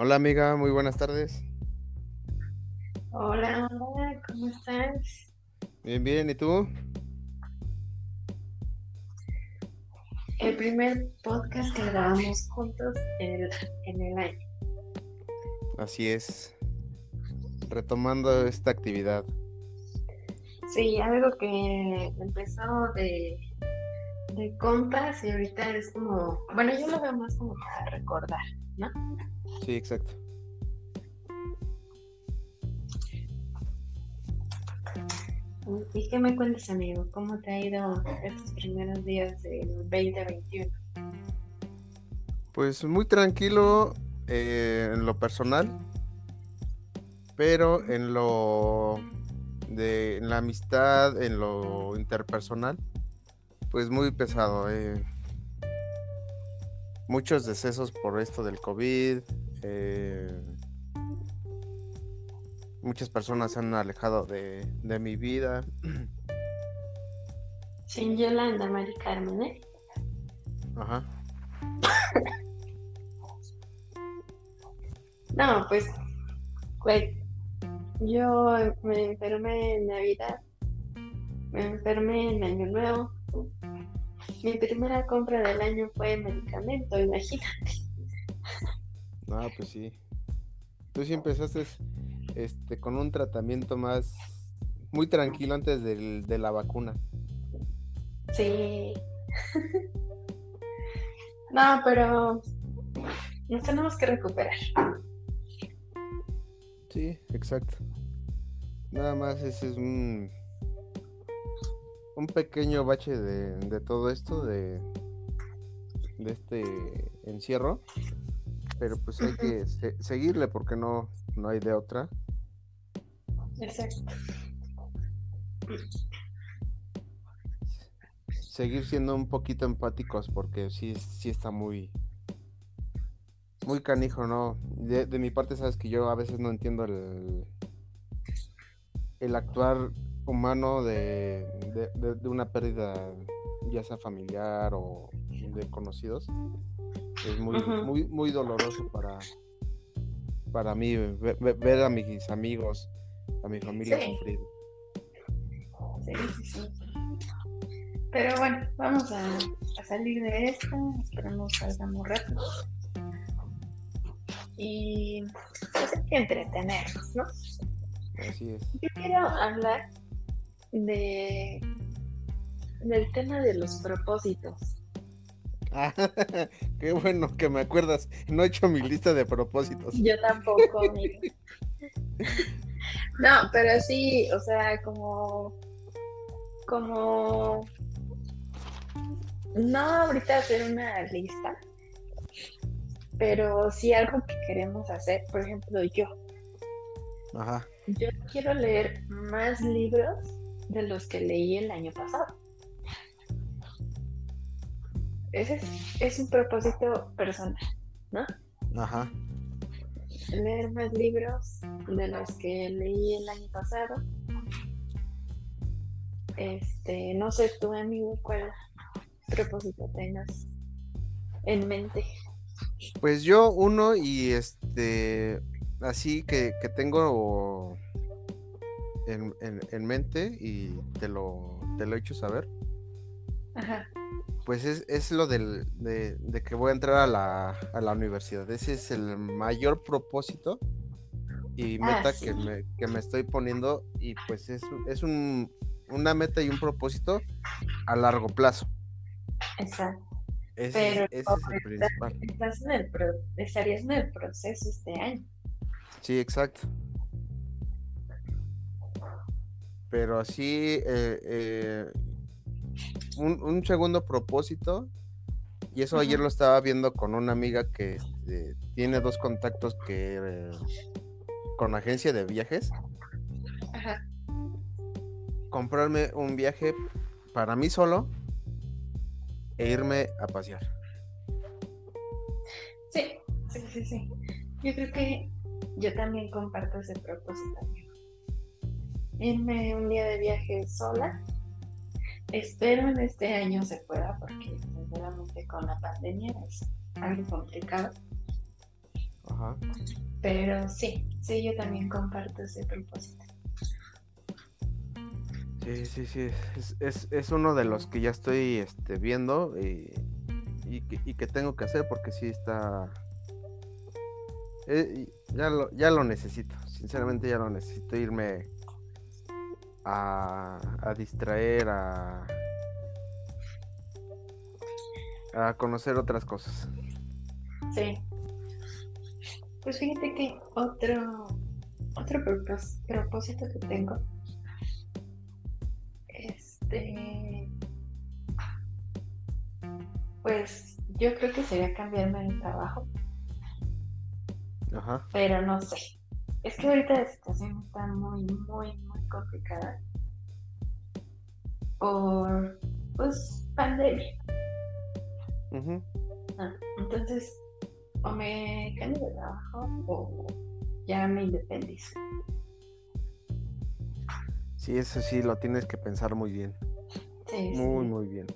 Hola amiga, muy buenas tardes. Hola, hola, ¿cómo estás? Bien, bien, ¿y tú? El primer podcast que grabamos juntos en el, en el año. Así es. Retomando esta actividad. Sí, algo que empezó de, de compas y ahorita es como, bueno, yo lo veo más como para recordar, ¿no? Sí, exacto. ¿Y qué me cuentas, amigo? ¿Cómo te ha ido estos primeros días del 2021? Pues muy tranquilo eh, en lo personal, pero en lo de en la amistad, en lo interpersonal, pues muy pesado. eh. Muchos decesos por esto del COVID. Eh, muchas personas se han alejado de, de mi vida. Sin Yolanda, Mari Carmen, ¿eh? Ajá. No, pues, güey, yo me enfermé en Navidad, me enfermé en Año Nuevo. Mi primera compra del año fue medicamento, imagínate. No, pues sí. Tú sí empezaste este, con un tratamiento más muy tranquilo antes del- de la vacuna. Sí. No, pero nos tenemos que recuperar. Sí, exacto. Nada más ese es un, un pequeño bache de, de todo esto, de, de este encierro. Pero pues hay que se- seguirle porque no, no hay de otra. Exacto. seguir siendo un poquito empáticos porque sí, sí está muy, muy canijo, ¿no? De, de mi parte, sabes que yo a veces no entiendo el, el actuar humano de, de, de- de una pérdida, ya sea familiar o de conocidos. Es muy, muy, muy doloroso para, para mí ve- ve- ver, a mis amigos, a mi familia Sí. sufrir. Sí, sí, sí. Pero bueno, vamos a, a salir de esta. Esperemos salgamos rápido. Y pues hay que entretenernos, ¿no? Así es. Yo quiero hablar de del tema de los propósitos. Ah, qué bueno que me acuerdas. No he hecho mi lista de propósitos. Yo tampoco, amigo. No, pero sí, o sea, como como no ahorita hacer una lista, pero sí algo que queremos hacer. Por ejemplo, yo, Ajá. yo quiero leer más libros de los que leí el año pasado. Ese es, es un propósito personal, ¿no? Ajá. leer más libros de los que leí el año pasado. Este, no sé tú, amigo, cuál propósito tengas en mente. Pues yo uno y este así que, que tengo en, en- en mente y te lo, te lo he hecho saber, Ajá. pues es, es lo del, de, de que voy a entrar a la, a la universidad. Ese es el mayor propósito y Ah, meta sí. que, me, que me estoy poniendo y pues es, es un, una meta y un propósito a largo plazo. Exacto. Ese, Pero es, ese es el principal. Estás en el pro- estarías en el proceso este año. Sí, exacto. Pero así, eh, eh, un, un segundo propósito, y eso ayer lo estaba viendo con una amiga que este, tiene dos contactos que eh, con agencia de viajes, Ajá. comprarme un viaje para mí solo e irme a pasear. Sí, sí, sí, sí. Yo creo que yo también comparto ese propósito. Irme un día de viaje sola. Espero en este año se pueda, porque sinceramente con la pandemia es algo complicado. Ajá. Pero sí, sí, yo también comparto ese propósito. Sí, sí, sí, es, es, uno de los que ya estoy este, viendo y, y, que, y, que, tengo que hacer porque sí está... Eh, ya, lo, ya lo necesito, sinceramente ya lo necesito irme a, a distraer, a, a conocer otras cosas. Sí. Pues fíjate que otro, otro propósito que tengo este, pues yo creo que sería cambiarme de trabajo. Ajá. Pero no sé. Es que ahorita la situación está muy, muy, muy complicada. Por, pues, pandemia. Ah, entonces, o me cambio de trabajo o ya me independizo. Sí, eso sí, lo tienes que pensar muy bien. Sí, muy, muy bien.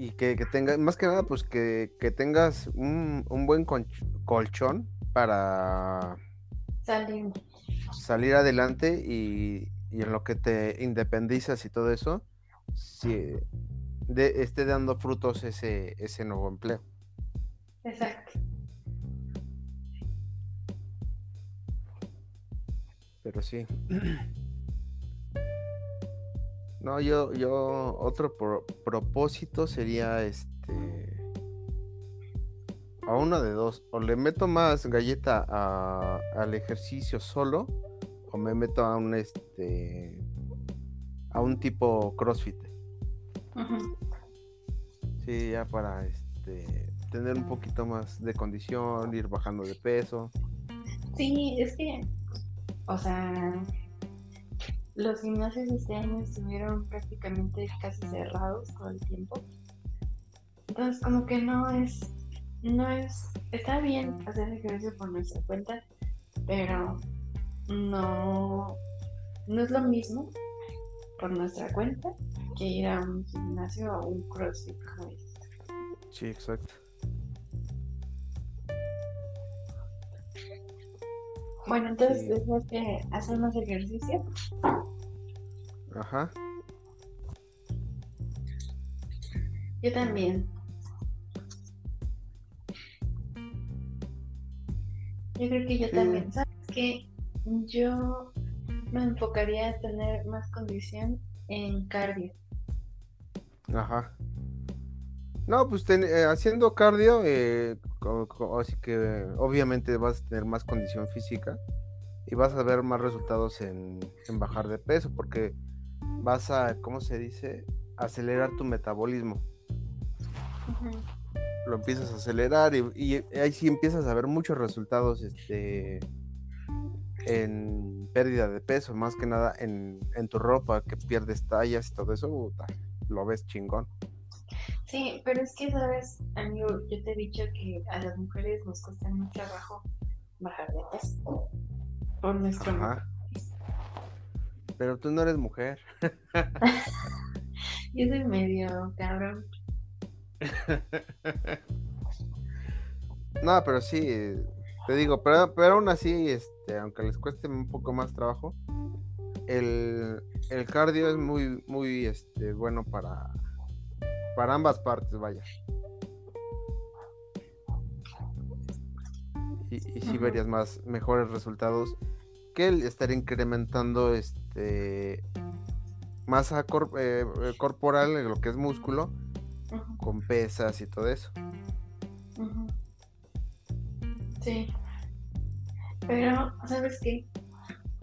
Y, que, tengas, más que nada, pues que, tengas un, buen colchón para salir, salir adelante y, en lo que te independizas y todo eso, si esté dando frutos ese, ese nuevo empleo. Exacto. pero sí. No, yo, yo, otro propósito sería este. A uno de dos. O le meto más galleta al ejercicio solo. O me meto a un este. A un tipo CrossFit. Sí, ya para este. Tener un poquito más de condición, ir bajando de peso. Sí, es que o sea, los gimnasios este año estuvieron prácticamente casi cerrados todo el tiempo. Entonces, como que no es, no es, está bien hacer ejercicio por nuestra cuenta, pero no, no es lo mismo por nuestra cuenta que ir a un gimnasio o un crossfit como este. Sí, exacto. Bueno, entonces después que hacer más ejercicio. Ajá. Yo también. Yo creo que yo también. ¿Sabes qué? Yo me enfocaría a tener más condición en cardio. Ajá. No, pues eh, haciendo cardio, eh, así que obviamente vas a tener más condición física y vas a ver más resultados en, bajar de peso porque vas a, ¿cómo se dice? Acelerar tu metabolismo. Lo empiezas a acelerar y, ahí sí empiezas a ver muchos resultados este, en pérdida de peso, más que nada en, tu ropa, que pierdes tallas y todo eso, lo ves chingón. Sí, pero es que, ¿sabes? Amigo, yo te he dicho que a las mujeres nos cuesta mucho trabajo bajar de peso por nuestro Pero tú no eres mujer. yo soy medio cabrón. no, pero sí, te digo, pero, pero aún así, este, aunque les cueste un poco más trabajo, el, el cardio es muy, muy este, bueno para para ambas partes, vaya. Y, y sí verías más mejores resultados que el estar incrementando este masa eh, eh, corporal lo que es músculo con pesas y todo eso. Sí. Pero, ¿sabes qué?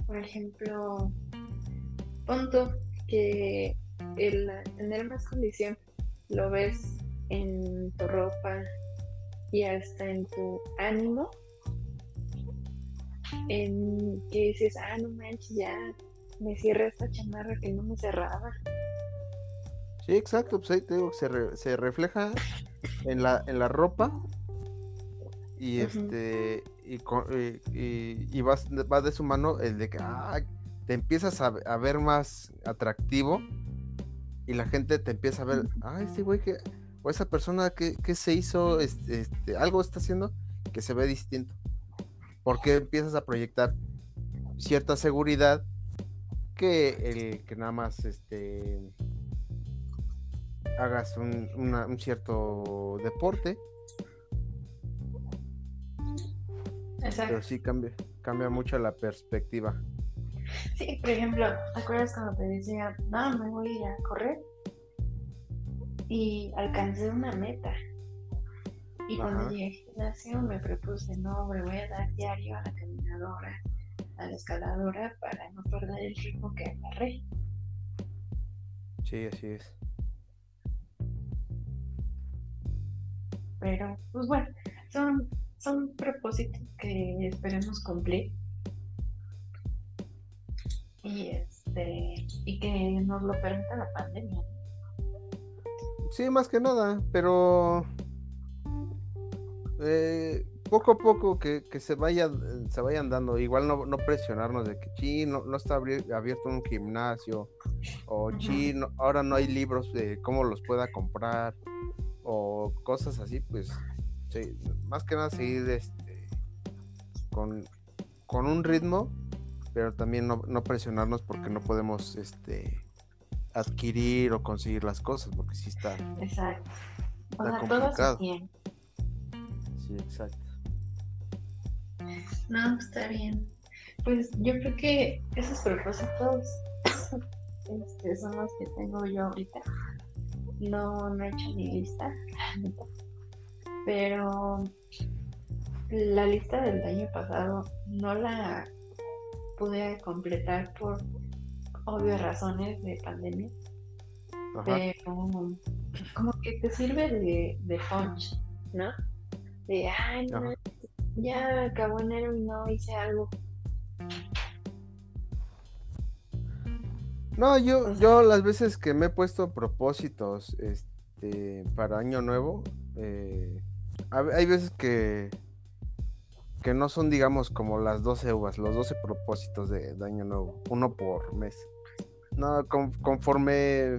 Por ejemplo, punto que el tener más condición lo ves en tu ropa y hasta en tu ánimo, en que dices, ah, no manches, ya me cierra esta chamarra que no me cerraba. Sí, exacto, pues ahí te digo, se, se refleja en la, en la ropa y este y, y, y, vas, va de su mano el de que ah, te empiezas a, a ver más atractivo y la gente te empieza a ver, ay, sí, güey, que o esa persona que, se hizo, este, este, algo está haciendo que se ve distinto. Porque empiezas a proyectar cierta seguridad que el que nada más este hagas un, un cierto deporte. Exacto. Pero sí cambia, cambia mucho la perspectiva. Sí, por ejemplo, ¿te acuerdas cuando te decía, no, me voy a ir a correr? Y alcancé una meta. Y cuando llegué al gimnasio me propuse, no, me voy a dar diario a la caminadora, a la escaladora para no perder el ritmo que agarré. Sí, así es. Pero, pues bueno, son, son propósitos que esperemos cumplir. Y este, y que nos lo permita la pandemia. Sí, más que nada, pero eh, poco a poco que, se vaya se vayan dando. Igual no, no presionarnos de que chi no, está abierto un gimnasio o chi ahora no hay libros de cómo los pueda comprar o cosas así pues más que nada seguir este con, con un ritmo pero también no, no, presionarnos porque no podemos este adquirir o conseguir las cosas porque sí está exacto. O sea, todo sí exacto no, está bien. Pues yo creo que esos propósitos este, son los que tengo yo ahorita. No, no he hecho mi lista, pero la lista del año pasado no la pude completar por obvias razones de pandemia. Pero como que te sirve de, de punch, ¿no? De, ay, no, ya acabó enero y no hice algo. No, yo, yo las veces que me he puesto propósitos este, para año nuevo, eh, hay veces que, que no son, digamos, como las 12 uvas, los 12 propósitos de, año nuevo, uno por mes. No, conforme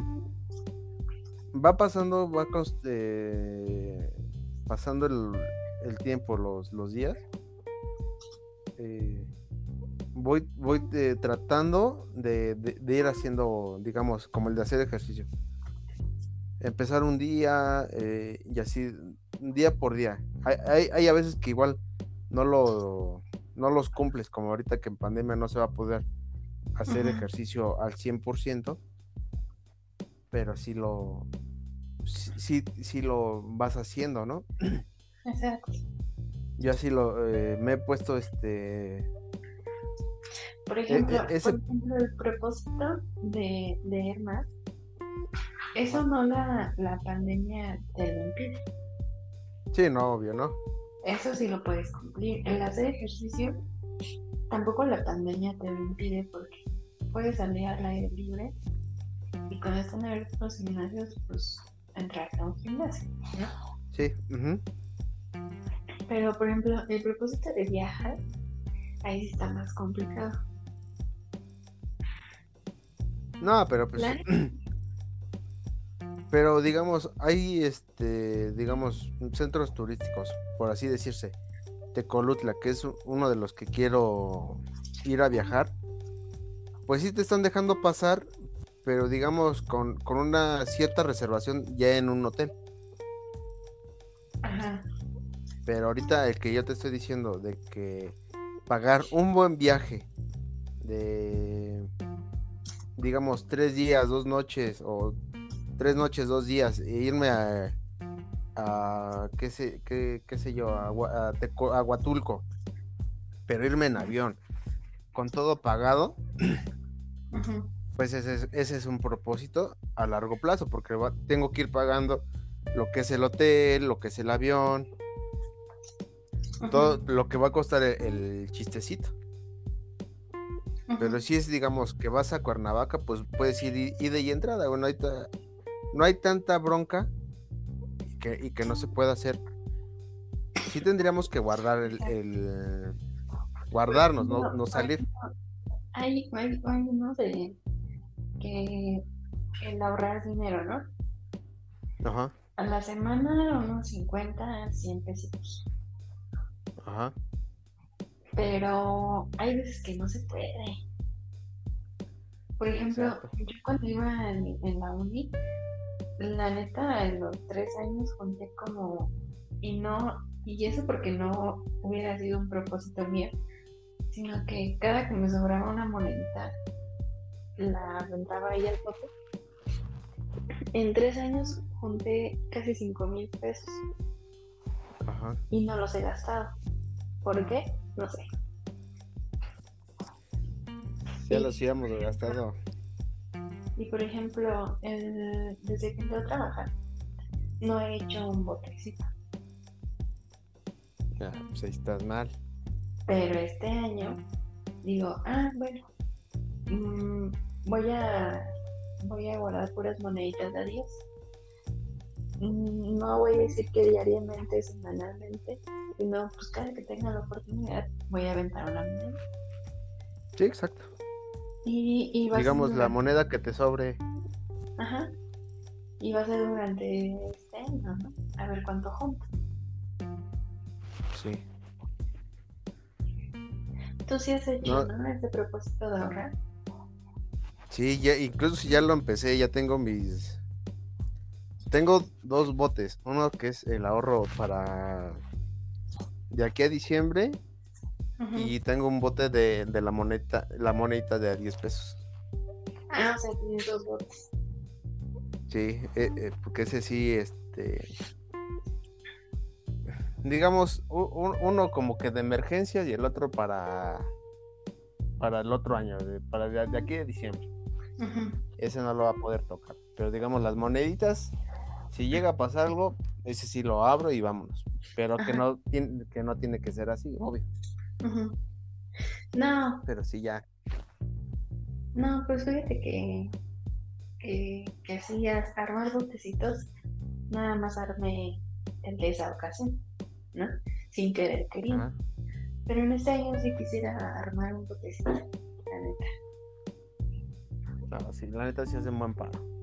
va pasando, va eh, pasando el, el tiempo, los, los días, eh, voy, voy eh, tratando de, ir haciendo, digamos, como el de hacer ejercicio. Empezar un día eh, y así, día por día. Hay, hay, a veces que igual no, lo, no los cumples, como ahorita que en pandemia no se va a poder hacer ejercicio al 100%, pero sí lo, sí, sí lo vas haciendo, ¿no? Exacto. Yo así lo eh, me he puesto este por e, ejemplo, e, por ejemplo el propósito de leer más eso no la, la pandemia te lo impide. Sí, no, obvio, ¿no? Eso sí lo puedes cumplir. El hacer ejercicio tampoco la pandemia te lo impide porque puedes salir al aire libre y cuando están abiertos los gimnasios, pues entrar a un gimnasio, ¿no? Sí. Pero, por ejemplo, el propósito de viajar, ahí sí está más complicado. No, pero pues... Pero digamos, hay este, digamos, centros turísticos, por así decirse. Tecolutla, que es uno de los que quiero ir a viajar. Pues sí te están dejando pasar, pero digamos con, con una cierta reservación ya en un hotel. Pero ahorita el que yo te estoy diciendo de que pagar un buen viaje de, digamos, tres días, dos noches o tres noches, dos días e irme a, a qué, sé, qué, sé yo, a, a, Huatulco, pero irme en avión con todo pagado, pues ese es, un propósito a largo plazo, porque tengo que ir pagando lo que es el hotel, lo que es el avión, todo lo que va a costar el, chistecito. Pero si es, digamos, que vas a Cuernavaca, pues puedes ir ida y entrada. Bueno, no hay tanta bronca y que, y que no se pueda hacer. Sí tendríamos que guardar el, guardarnos, no, no salir. Hay, hay, uno de que el ahorrar dinero, ¿no? Ajá. a la semana unos 50, 100 pesitos. Ajá. Pero hay veces que no se puede. Por ejemplo, Exacto. yo cuando iba en, en la uni, la neta, en los tres años junté como, y no, y eso porque no hubiera sido un propósito mío, sino que cada que me sobraba una monedita, la aventaba ahí al bote. En tres años junté casi cinco mil pesos Ajá. y no los he gastado. ¿Por qué? No sé. Ya los íbamos gastado. Y por ejemplo, el- desde que entré a trabajar, no he hecho un botecito. Ya, pues ahí estás mal. Pero este año digo, ah, bueno, mm, voy a voy a guardar puras moneditas de a 10. Mm, No voy a decir que diariamente, semanalmente, sino pues cada que tenga la oportunidad voy a aventar una moneda. Sí, exacto. Y, y va a ser Digamos, la durante- moneda que te sobre. Ajá. Y va a ser durante este año, ¿no? A ver cuánto junto. Sí. Tú sí has hecho, No. ¿no? Ese propósito de ahorrar. Sí, ya, incluso si ya lo empecé, ya tengo mis. Tengo dos botes. Uno que es el ahorro para. De aquí a diciembre. Y tengo un bote de, de la moneta, la monedita de a 10 pesos. Ah, o sea, tienes dos botes. Sí, eh, eh, porque ese sí, este. Digamos, u- u- uno como que de emergencia y el otro para. Para el otro año, de- para de, de aquí a diciembre. Ese no lo va a poder tocar. Pero digamos, las moneditas, si llega a pasar algo, ese sí lo abro y vámonos. Pero que no, tiene, que no tiene que ser así, obvio. No, Pero sí ya. no, pues fíjate que, que, que así as- armar botecitos, nada más armé el de esa ocasión, ¿no? Sin querer queriendo. Ajá. Pero en este año sí quisiera armar un botecito, la neta. No, sí, la neta sí hace un buen paro.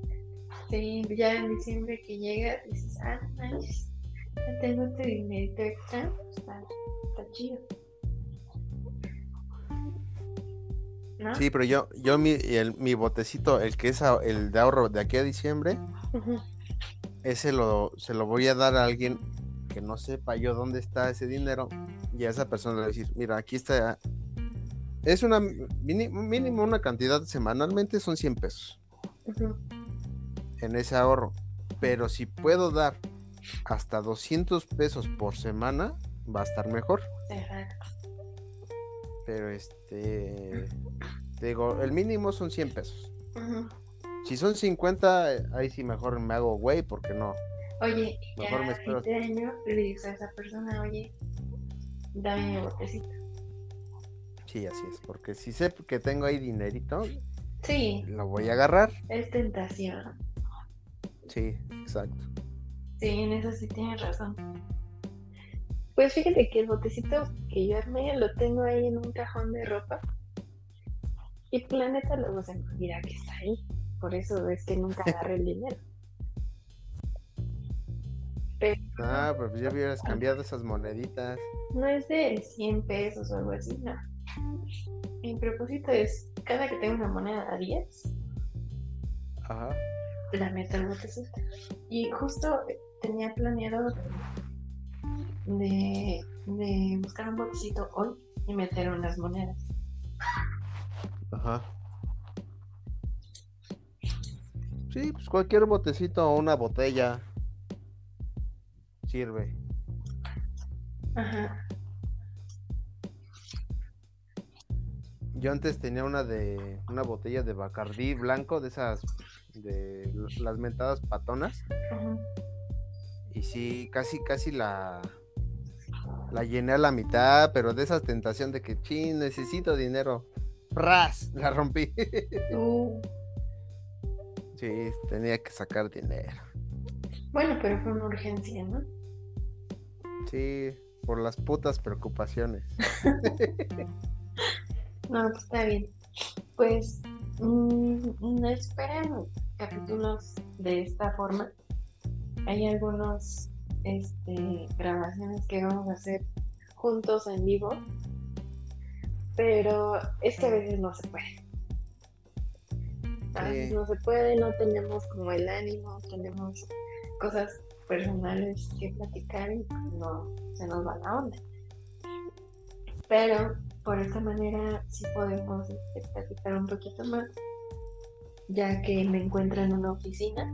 Sí, ya en diciembre que llega, dices, ah, nice, ya tengo este dinerito extra, está, está chido. ¿No? Sí, pero yo, yo mi, el, mi botecito, el que es a- el de ahorro de aquí a diciembre, ese lo, se lo voy a dar a alguien que no sepa yo dónde está ese dinero y a esa persona le voy a decir, mira, aquí está, es una mini- mínimo una cantidad semanalmente son 100 pesos Ujú. En ese ahorro, pero si puedo dar hasta 200 pesos por semana, va a estar mejor, Exacto. pero este, te digo, el mínimo son 100 pesos. Si son 50, eh, ahí sí mejor me hago güey, porque no. Oye, ya Mejor me espero. este año le dices a esa persona, oye, dame mi botecito. Sí, así es, porque si sé que tengo ahí dinerito, Sí, lo voy a agarrar. es tentación. Sí, exacto. Sí, en eso sí tienes razón. Pues fíjate que el botecito que yo armé lo tengo ahí en un cajón de ropa. Y pues, la neta luego se me olvida que está ahí. Por eso es que nunca agarré el dinero. Pero Ah, pues ya hubieras cambiado esas moneditas. no es de 100 pesos o algo así, no. Mi propósito es, cada que tenga una moneda a 10, Ajá. La meto al botecito. Y justo tenía planeado de, de buscar un botecito hoy y meter unas monedas. Ajá. Sí, pues cualquier botecito o una botella sirve. Ajá. Yo antes tenía una de una botella de Bacardí blanco, de esas de las mentadas patonas. Ajá. Y sí, casi, casi la, la llené a la mitad, pero de esa tentación de que, chin, necesito dinero. ¡Ras! La rompí. Uh, sí, tenía que sacar dinero. bueno, pero fue una urgencia, ¿no? Sí, por las putas preocupaciones. No, pues está bien. Pues mm, no esperen capítulos de esta forma. hay algunos este, grabaciones que vamos a hacer juntos en vivo, pero es que a veces no se puede. A veces no se puede, no tenemos como el ánimo, tenemos cosas personales que platicar y no se nos va la onda. Pero por esta manera sí podemos este, platicar un poquito más, ya que me encuentro en una oficina.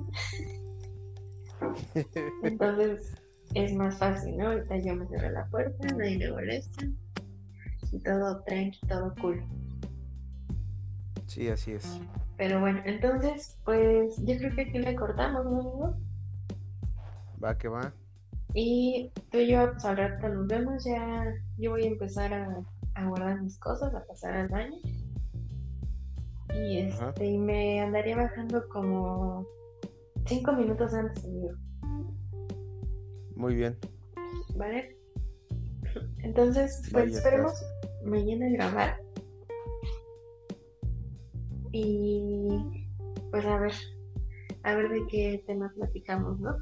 Entonces es más fácil, ¿no? Ahorita yo me cierro la puerta, nadie me molesta. Y todo tranqui, todo cool. Sí, así es. Pero bueno, entonces, pues yo creo que aquí le cortamos, ¿no, amigo? Va que va. Y tú y yo, pues al rato nos vemos. Ya yo voy a empezar a, a guardar mis cosas, a pasar al baño. Y Ajá. este, y me andaría bajando como cinco minutos antes, amigo. Muy bien. ¿Vale? Entonces, pues ya esperemos estás. mañana grabar. Y pues a ver, a ver de qué tema platicamos, ¿no?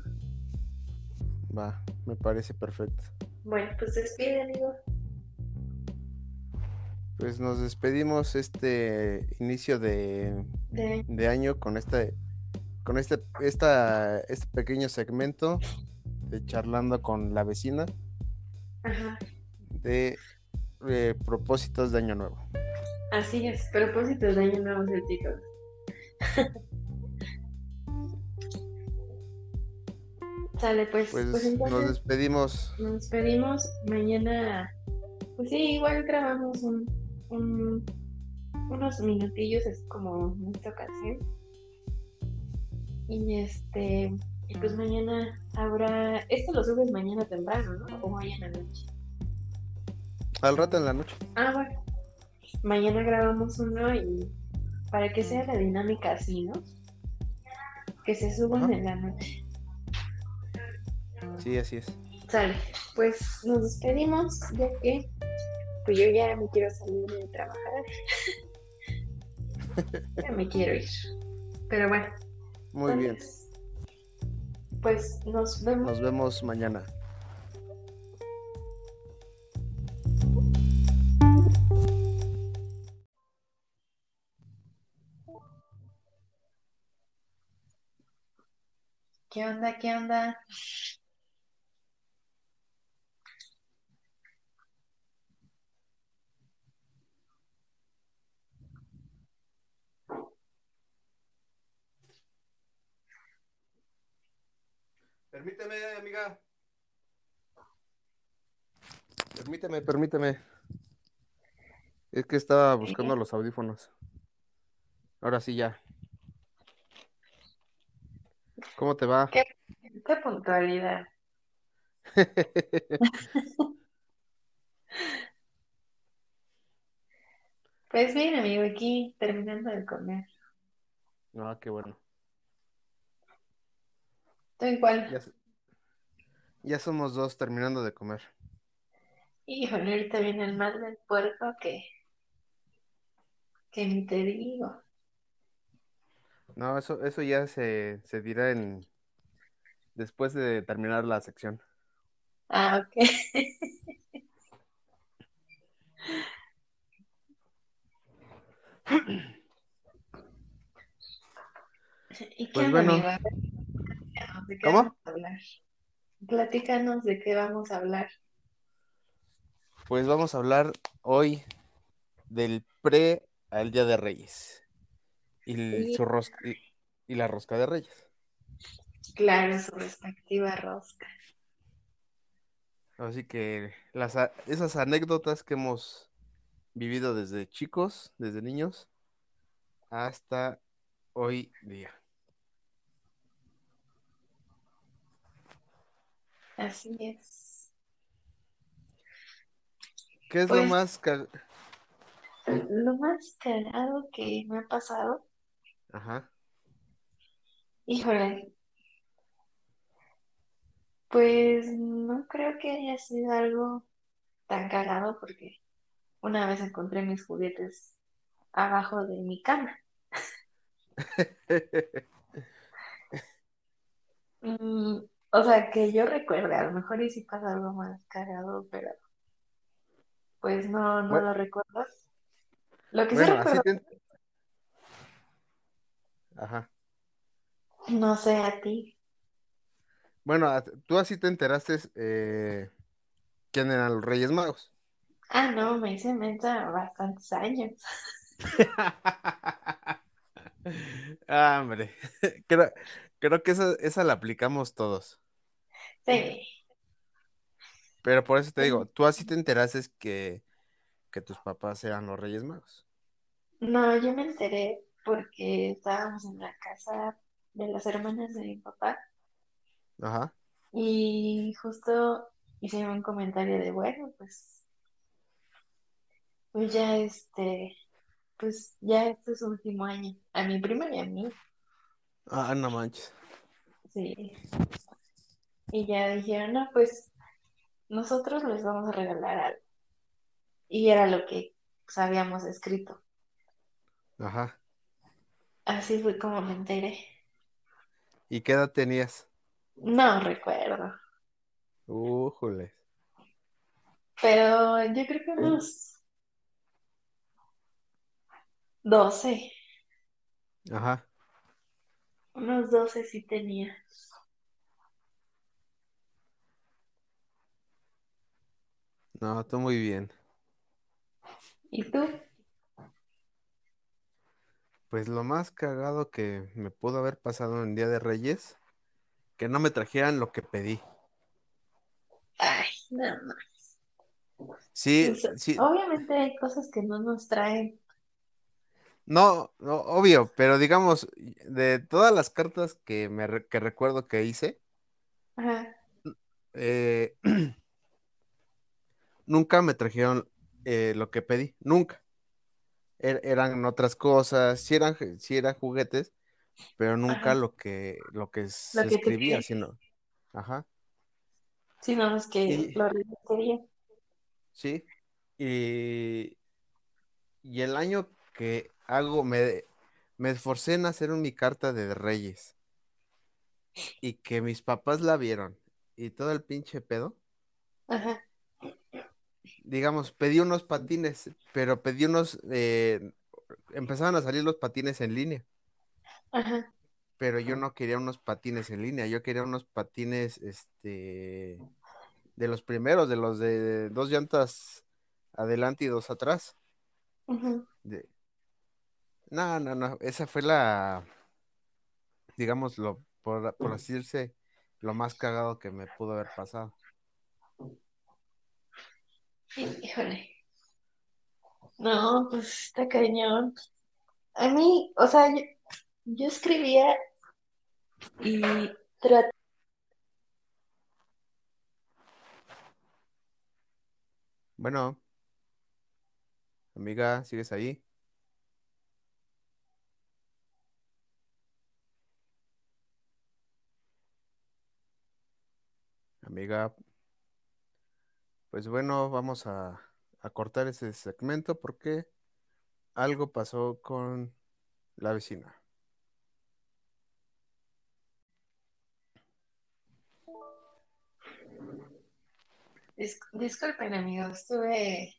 Va, me parece perfecto. Bueno, pues despide, amigo. Pues nos despedimos este inicio de, De... de año con este con este esta este pequeño segmento de charlando con la vecina Ajá, de eh, propósitos de año nuevo. así es. Propósitos de año nuevo, sí, chicos. Sale, pues, Pues pues nos despedimos. nos despedimos. Mañana, pues sí, igual grabamos un, un- unos minutillos, es como en esta ocasión. Y este, y pues mañana habrá, esto lo subes mañana temprano, ¿no? O mañana noche. Al rato en la noche. Ah, bueno. Mañana grabamos uno y para que sea la dinámica así, ¿no? Que se suban Ajá. en la noche. Sí, así es. Sale, pues nos despedimos, ya que pues yo ya me quiero salir de trabajar. ya me quiero ir. Pero bueno, Muy bien. Pues nos vemos. Nos vemos mañana. ¿Qué onda? ¿Qué onda? Permíteme, amiga. Permíteme, permíteme. Es que estaba buscando los audífonos. Ahora sí ya. ¿Cómo te va? ¿Qué? Qué puntualidad. Pues bien, amigo, aquí terminando de comer. Ah, qué bueno. ¿Tú igual? Ya, somos dos terminando de comer. Híjole, ahorita viene el mal del puerco que, que ni te digo. No, eso, eso ya se, se dirá en después de terminar la sección. Ah, ok. ¿Y qué Pues bueno. amigo? De qué ¿Cómo? vamos a hablar. Platícanos de qué vamos a hablar. Pues vamos a hablar hoy del pre al Día de Reyes y, el- Sí. su rosca, y, y la rosca de Reyes. Claro, su respectiva rosca. Así que las, esas anécdotas que hemos vivido desde chicos, desde niños, hasta hoy día. Así es. ¿Qué es lo Pues- más ca- Lo más cagado que me ha pasado, Ajá. híjole, pues no creo que haya sido algo tan cagado porque una vez encontré mis juguetes abajo de mi cama. Mm, O sea, que yo recuerde, a lo mejor y si pasa algo más cagado, pero pues no, no Bueno, lo recuerdo. Lo que sí bueno, así recuerdo, te... Ajá. no sé a ti. Bueno, tú así te enteraste eh, quién eran los Reyes Magos. Ah, no, me hice mensa bastantes años. Ah, hombre, creo, creo que esa, esa la aplicamos todos. Sí. Pero por eso te digo, tú así te enteraste que, que tus papás eran los Reyes Magos. No, yo me enteré porque estábamos en la casa de las hermanas de mi papá Ajá. y justo hicieron un comentario de, bueno, pues, pues ya este, pues ya este es su último año. A mi prima y a mí, Ah, no manches. sí. Y ya dijeron, no, pues nosotros les vamos a regalar algo. Y era lo que pues, habíamos escrito. Ajá. Así fue como me enteré. ¿Y qué edad tenías? No recuerdo, Újules. pero yo creo que unos 12, Ajá. Unos 12 sí tenía. No, tú muy bien. ¿Y tú? Pues lo más cagado que me pudo haber pasado en Día de Reyes, que no me trajeran lo que pedí. Ay, no, no. Sí, sí, obviamente hay cosas que no nos traen. No, no, obvio, pero digamos, de todas las cartas que me re- que recuerdo que hice, Ajá, eh, nunca me trajeron eh, lo que pedí, nunca. Er- eran otras cosas, sí eran, sí eran juguetes, pero nunca ajá. lo que, lo que Lo se que escribía, sino, ajá, Sí, no es que y lo quería. sí, y, y el año que hago, me, me esforcé en hacer mi carta de Reyes y que mis papás la vieron y todo el pinche pedo, Ajá, digamos, pedí unos patines, pero pedí unos, eh, empezaban a salir los patines en línea. ajá, pero yo no quería unos patines en línea, yo quería unos patines, este, de los primeros, de los de dos llantas adelante y dos atrás. ujú. De... No, no, no, esa fue la, digamos, lo, por, por así decirse, lo más cagado que me pudo haber pasado. Híjole. No, pues está cañón. A mí, o sea, yo, yo escribía y trataba. Bueno, amiga, ¿sigues ahí? Amiga, pues bueno, vamos a, a cortar ese segmento porque algo pasó con la vecina. Dis- disculpen, amigos, tuve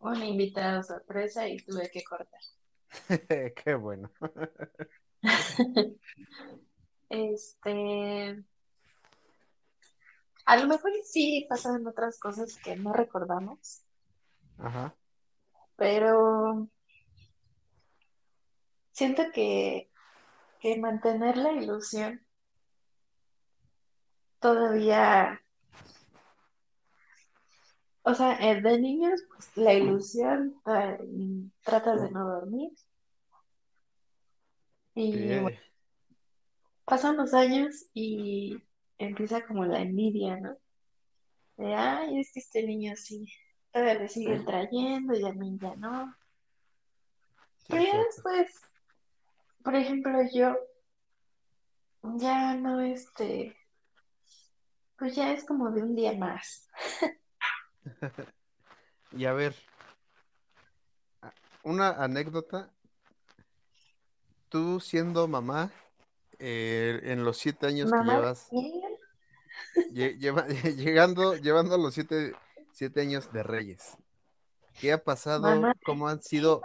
un invitado sorpresa y tuve que cortar. Qué bueno. Este, a lo mejor sí pasaban otras cosas que no recordamos, Ajá. pero siento que, que mantener la ilusión todavía, o sea, eh, de niños, pues la ilusión, eh, tratas de no dormir y bueno, pasan los años y empieza como la envidia, ¿no? De, ay, es que este niño sí, todavía le siguen trayendo y a mí ya no. Pero ya después, por ejemplo, yo ya no, este, pues ya es como de un día más. Y a ver, una anécdota. Tú siendo mamá, eh, en los siete años que Mamá de quién? llegando, llevando los siete, siete años de Reyes. ¿Qué ha pasado? ¿Cómo han sido?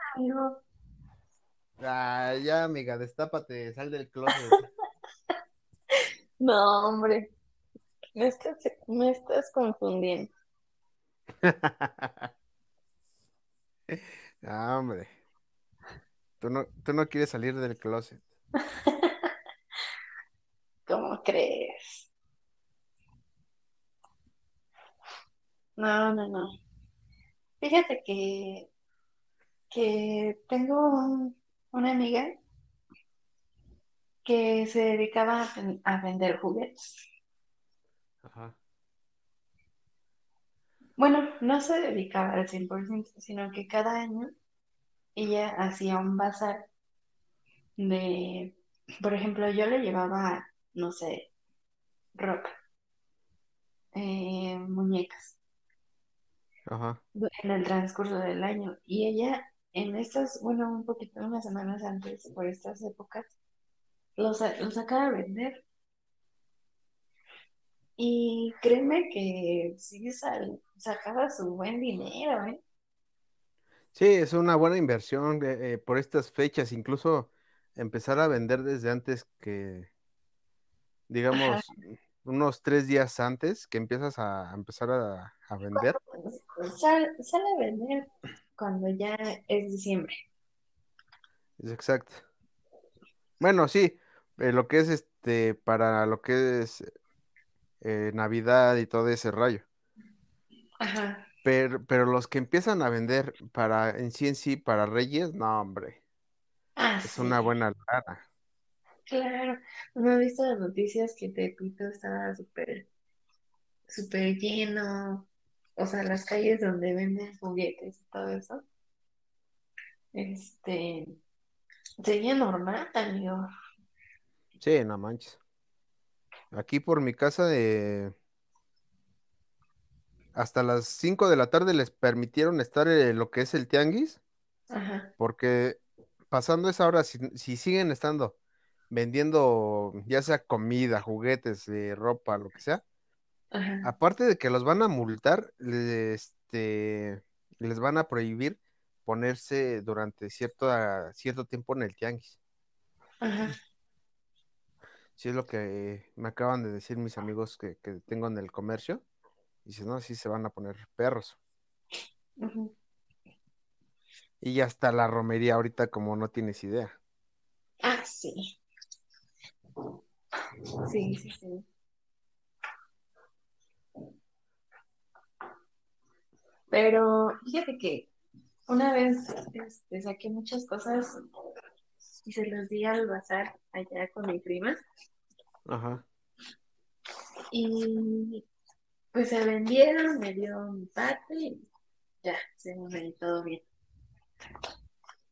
Ah, ya, amiga, destápate, sal del closet. No, hombre, me estás, me estás confundiendo. ah, hombre. Tú no, tú no quieres salir del closet. ¿Cómo crees? No, no, no. Fíjate que, que tengo una amiga que se dedicaba a, vender juguetes. Ajá. Bueno, no se dedicaba al 100%, sino que cada año ella hacía un bazar de, por ejemplo, yo le llevaba, no sé, ropa, eh, muñecas, Ajá. en el transcurso del año. Y ella, en estas, bueno, un poquito, unas semanas antes, por estas épocas, los, los acaba de vender. Y créeme que sí sacaba su buen dinero, ¿eh? Sí, es una buena inversión eh, por estas fechas, incluso empezar a vender desde antes que, digamos, unos tres días antes que empiezas a, empezar a, vender. Sale, a vender cuando ya es diciembre. Es exacto. Bueno, sí, eh, lo que es este, para lo que es eh, Navidad y todo ese rayo. Ajá. Pero, pero los que empiezan a vender para en sí en sí para Reyes, no, hombre. Ah, es una buena lana. Claro, no he visto las noticias que Tepito estaba súper, súper lleno. O sea, las calles donde venden juguetes y todo eso. Este, sería normal, amigo. Sí, no manches. Aquí por mi casa de hasta las 5 de la tarde les permitieron estar en lo que es el tianguis, porque pasando esa hora, si, siguen estando vendiendo ya sea comida, juguetes, eh, ropa, lo que sea, aparte de que los van a multar, este, les van a prohibir ponerse durante cierto, cierto tiempo en el tianguis. Ajá. Sí, es lo que me acaban de decir mis amigos que, que tengo en el comercio si no, así se van a poner perros. Y ya está la romería ahorita como no tienes idea. Ah, sí. Sí, sí, sí. Pero fíjate que una vez este, saqué muchas cosas y se los di al bazar allá con mi prima. Ajá. Y pues se vendieron, me dio mi parte y ya, se me dio todo bien.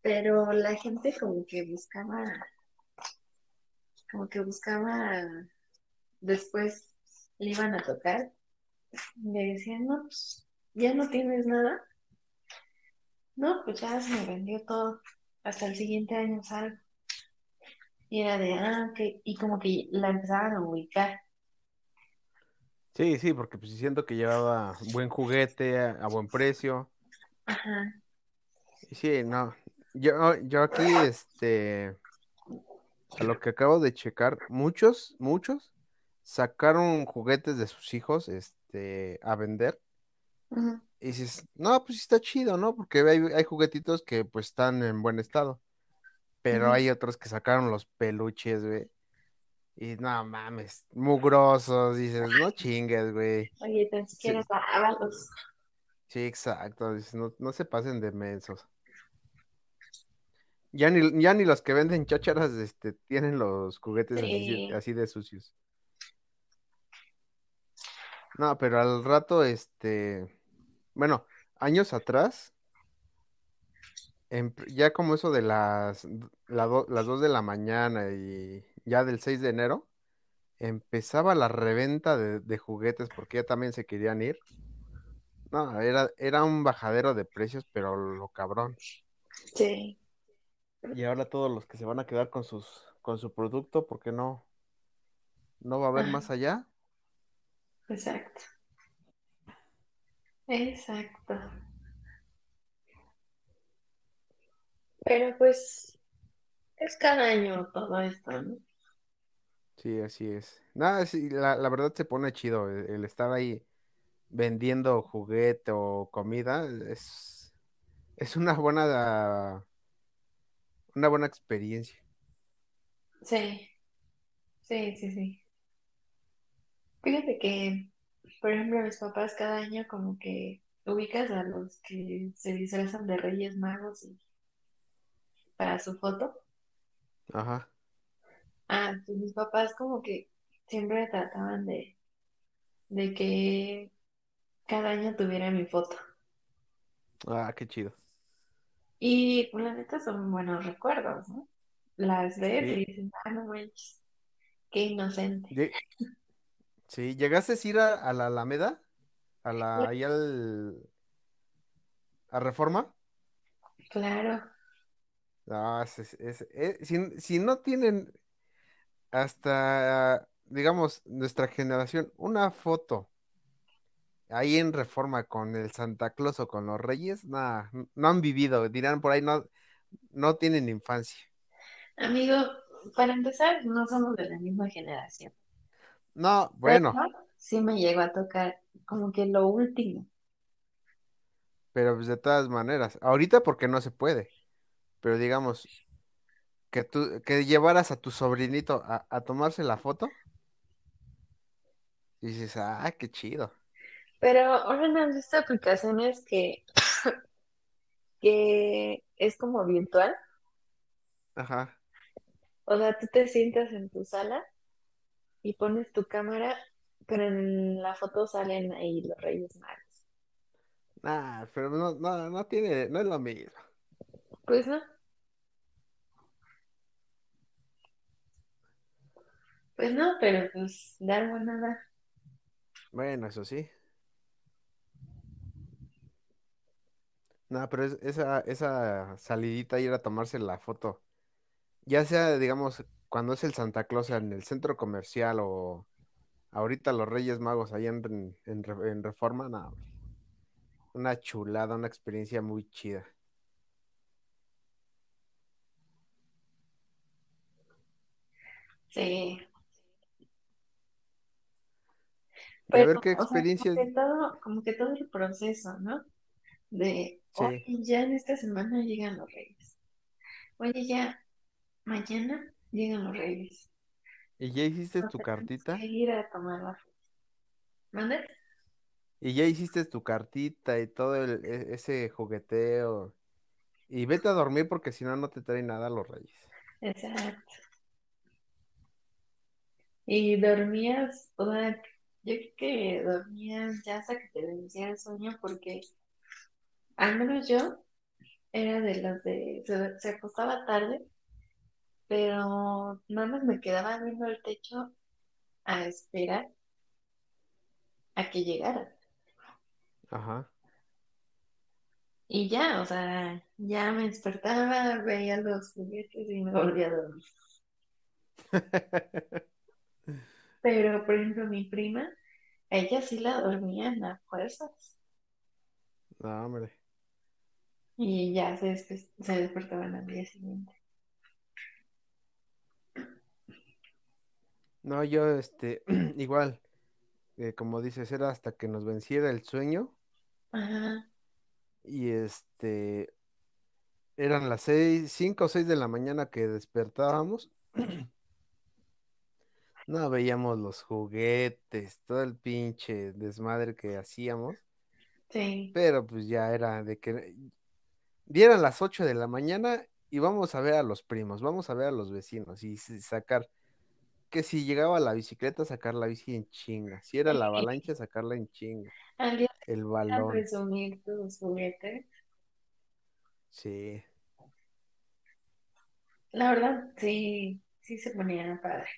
Pero la gente como que buscaba, como que buscaba, después le iban a tocar, me decían, no, pues ya no tienes nada. No, pues ya se me vendió todo, hasta el siguiente año salgo. Y era de, ah, ok, y como que la empezaban a ubicar. Sí, sí, porque pues siento que llevaba buen juguete a, buen precio. Ajá. Sí, no. Yo, yo aquí, este, a lo que acabo de checar, muchos, muchos sacaron juguetes de sus hijos, este, a vender. Y dices, no, pues está chido, ¿no? Porque hay, hay juguetitos que pues están en buen estado. Pero hay otros que sacaron los peluches, güey. Y no mames, mugrosos, dices, no chingues, güey. Oye, tan siquiera sí. Sí, exacto, dices, no, no se pasen de mensos. Ya ni, ya ni los que venden chácharas este, tienen los juguetes así, de sucios. No, pero al rato, este, bueno, años atrás, ya como eso de las, las 2 de la mañana y ya del 6 de enero, empezaba la reventa de, juguetes porque ya también se querían ir. No, era, era un bajadero de precios, pero lo cabrón. Sí. Y ahora todos los que se van a quedar con sus, con su producto, porque no, no va a haber más allá. Exacto. Exacto. Pero pues es cada año todo esto, ¿no? Sí, así es. Nada, sí, la, la verdad se pone chido el, el estar ahí vendiendo juguete o comida. Es, es una buena, una buena experiencia. Sí, sí, sí, sí. Fíjate que, por ejemplo, mis papás cada año como que ubicas a los que se disfrazan de Reyes Magos y para su foto. Ajá. Ah, pues mis papás como que siempre trataban de, de que cada año tuviera mi foto. Ah, qué chido. Y pues la neta son buenos recuerdos, ¿no? Las ves Sí, y dices, ah, no manches, qué inocente. Lle- sí, ¿llegaste a ir a, a la Alameda? A la, ahí al, a Reforma. Claro, No, es- es- es- eh, si, si no tienen hasta, digamos, nuestra generación, una foto ahí en Reforma con el Santa Claus o con los Reyes, nada, no han vivido, dirán por ahí, no, no tienen infancia. amigo, para empezar, no somos de la misma generación. No, Pero bueno, sí me llegó a tocar como que lo último. pero pues de todas maneras, ahorita porque no se puede, pero digamos, que tú, que llevaras a tu sobrinito a, a tomarse la foto, y dices, ah, qué chido. Pero ahora no has visto aplicaciones que, que es como virtual. Ajá. O sea, tú te sientas en tu sala y pones tu cámara, pero en la foto salen ahí los Reyes Magos. Nah, pero no, no, no tiene, no es lo mismo. Pues no, pues no, pero pues dar buena. Bueno, eso sí. No, pero es- esa, esa salidita ir a tomarse la foto, ya sea, digamos, cuando es el Santa Claus en el centro comercial o ahorita los Reyes Magos allá en, en, Re- en Reforma, hombre, una chulada, una experiencia muy chida. Sí, Y a pero, ver qué o sea, como experiencias, que todo, como que todo el proceso, ¿no? De, sí. oye, ya en esta semana llegan los Reyes. Oye, ya mañana llegan los Reyes. ¿Y ya hiciste Nos tu tenemos que cartita? ir a tomar la. ¿Mande? ¿Y ya hiciste tu cartita y todo el, e- ese jugueteo? Y vete a dormir porque si no, no te traen nada los Reyes. Exacto. Y dormías, o sea, yo creo que dormías ya hasta que te vencía el sueño porque al menos yo era de las de, se, se acostaba tarde, pero nada más me quedaba viendo el techo a esperar a que llegara. Ajá. Y ya, o sea, ya me despertaba, veía los juguetes y me volvía a dormir. Pero, por ejemplo, mi prima, ella sí la dormían a fuerzas No, hombre. Y ya se, se despertaban al día siguiente. No, yo, este, igual, eh, como dices, era hasta que nos venciera el sueño Ajá, y este, eran las seis, cinco o seis de la mañana que despertábamos. No, veíamos los juguetes, todo el pinche desmadre que hacíamos, sí. pero pues ya era de que dieran las ocho de la mañana y vamos a ver a los primos, vamos a ver a los vecinos y sacar, que si llegaba la bicicleta, sacar la bici en chinga, si era la avalancha, sacarla en chinga, el balón, presumir tus juguetes. sí, La verdad, sí, sí se ponía padre.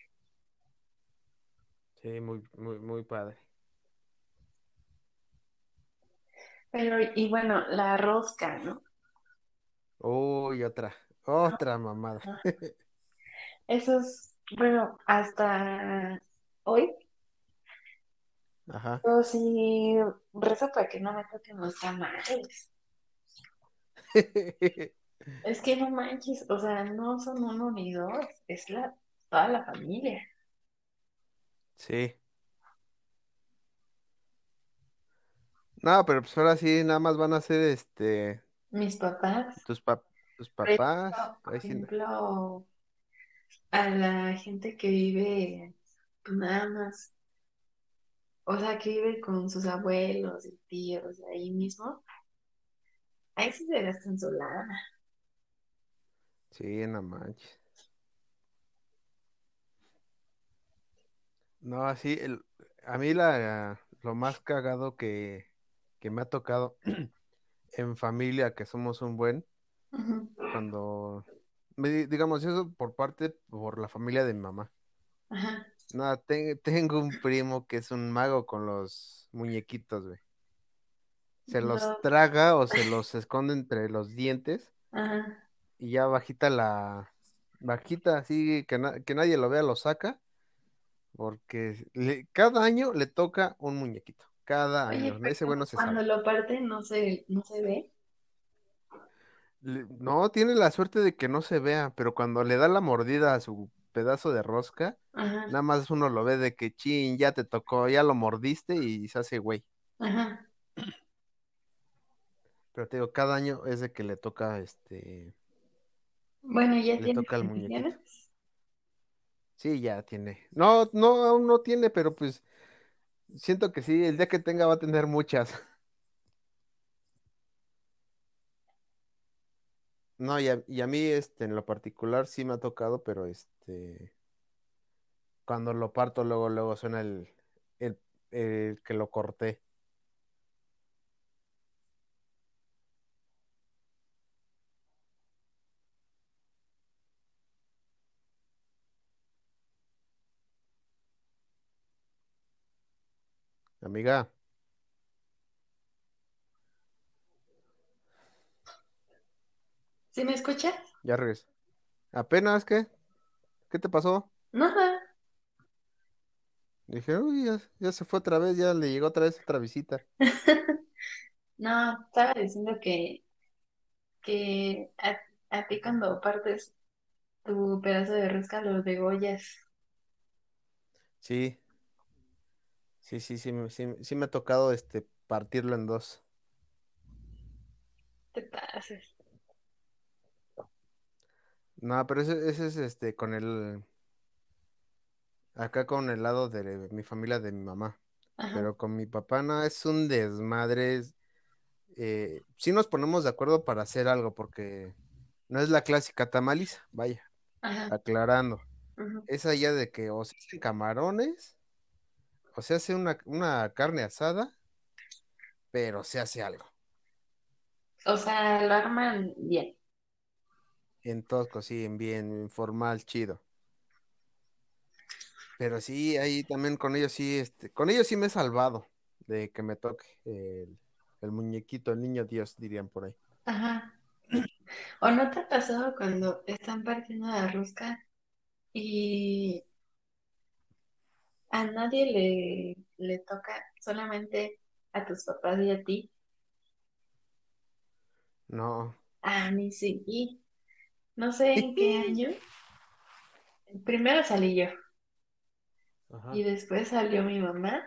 sí, muy, muy, muy padre. Pero, y bueno, la rosca, ¿no? Uy, otra, otra mamada. Eso es, bueno, hasta hoy Ajá. Yo sí rezo para que no me toquen los tamales. Es que no manches, o sea, no son uno ni dos, es la, toda la familia. Sí. No, pero pues ahora sí, nada más van a ser este Mis papás, tus tus papás. por ejemplo, a la gente que vive pues, nada más, o sea, que vive con sus abuelos y tíos ahí mismo, ahí sí se gastan su lana. Sí, no manches. No, así, el, a mí la, lo más cagado que, que me ha tocado en familia, que somos un buen, cuando, digamos eso por parte, por la familia de mi mamá. Ajá. Te- tengo un primo que es un mago con los muñequitos, güey. Se los No, traga o se los esconde entre los dientes ajá. y ya bajita la, bajita así que, na- que nadie lo vea, lo saca, porque le- cada año le toca un muñequito, cada Oye, año, ese bueno se cuando sabe. lo parten no se, no se ve. No, tiene la suerte de que no se vea, pero cuando le da la mordida a su pedazo de rosca, Ajá, nada más uno lo ve de que chin, ya te tocó, ya lo mordiste y se hace güey. ajá. Pero te digo, cada año es de que le toca este, Bueno, ¿ya le tienes toca al muñequito. bendiciones? Sí, ya tiene. No, no, aún no tiene, pero pues siento que sí, el día que tenga va a tener muchas. No, y a, y a mí, este, en lo particular sí me ha tocado, pero este, cuando lo parto, luego, luego suena el, el, el que lo corté. Amiga, ¿Sí me escuchas? ya regresé. ¿Apenas qué? ¿Qué te pasó? Nada. Dije, uy, ya, ya se fue otra vez, ya le llegó otra vez otra visita. No, estaba diciendo que, que a, a ti cuando partes tu pedazo de rosca lo degollas. Sí, sí, sí, sí, me- sí, sí me ha tocado este partirlo en dos. Te pases. No, pero ese, ese es este con el acá con el lado de mi familia de mi mamá. Ajá, Pero con mi papá no es un desmadre. es, eh, sí nos ponemos de acuerdo para hacer algo, porque no es la clásica tamaliza, vaya, ajá, aclarando. ujú. Es allá de que o se hacen camarones, o se hace una, una carne asada, pero se hace algo. O sea, lo arman bien. En tosco, sí, en bien, informal, chido. Pero sí, ahí también con ellos sí, este, con ellos sí me he salvado de que me toque el, el muñequito, el niño Dios, dirían por ahí. Ajá. ¿O no te ha pasado cuando están partiendo la rosca y a nadie le, le toca, solamente a tus papás y a ti? No. A mí sí. Y no sé en qué año. Primero salí yo Ajá. y después salió mi mamá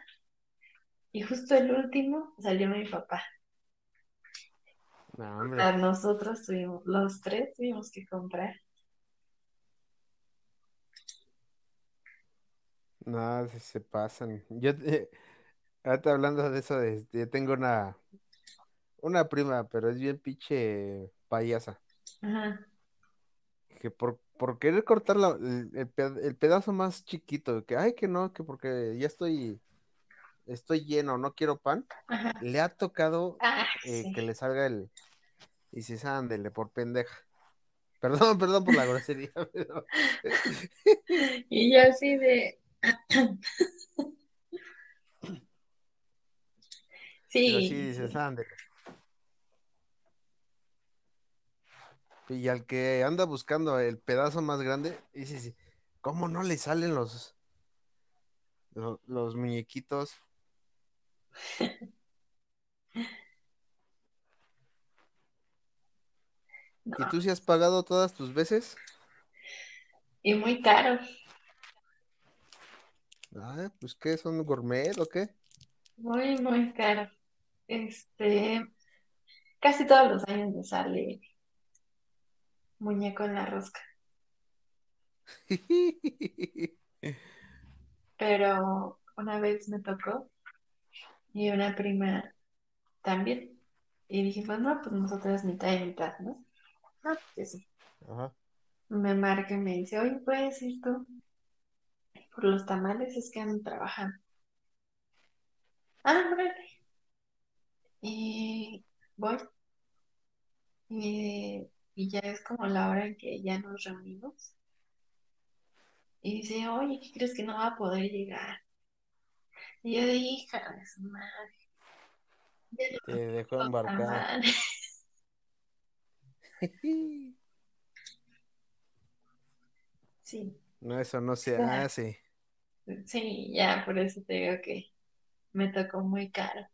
y justo el último salió mi papá. No, O hombre. sea, nosotros tuvimos, los tres tuvimos que comprar. No, se, se pasan. Yo te, ahorita hablando de eso, de, yo tengo una, una prima, pero es bien pinche payasa, Ajá, que por, por querer cortar la- el, el peda- el pedazo más chiquito, que ay que no, que porque ya estoy, estoy lleno, no quiero pan, ajá. le ha tocado Ah, eh, sí. que le salga el, y si ándele por pendeja. Perdón, perdón por la grosería, pero Y yo así de, pero sí sí, dices, sí. Y al que anda buscando el pedazo más grande, dices, ¿cómo no le salen los, lo- los, muñequitos? ¿Y tú sí has pagado todas tus veces? y muy caro, Ah, pues ¿qué? ¿Son gourmet o qué? muy, muy caro. Este, casi todos los años me sale muñeco en la rosca, pero una vez me tocó y una prima también. Y dijimos, no, pues nosotras mitad y mitad, ¿no? No, pues sí. Ajá. Me marca y me dice, oye, ¿puedes ir tú por los tamales? Es que ando trabajando. Ah, órale. Y voy. Y, y ya es como la hora en que ya nos reunimos. Y dice, oye, ¿qué crees que no va a poder llegar? Y yo de hija de su madre, Te dejó tamales. Sí, No, eso no se hace. Sí, ya por eso te digo que me tocó muy caro.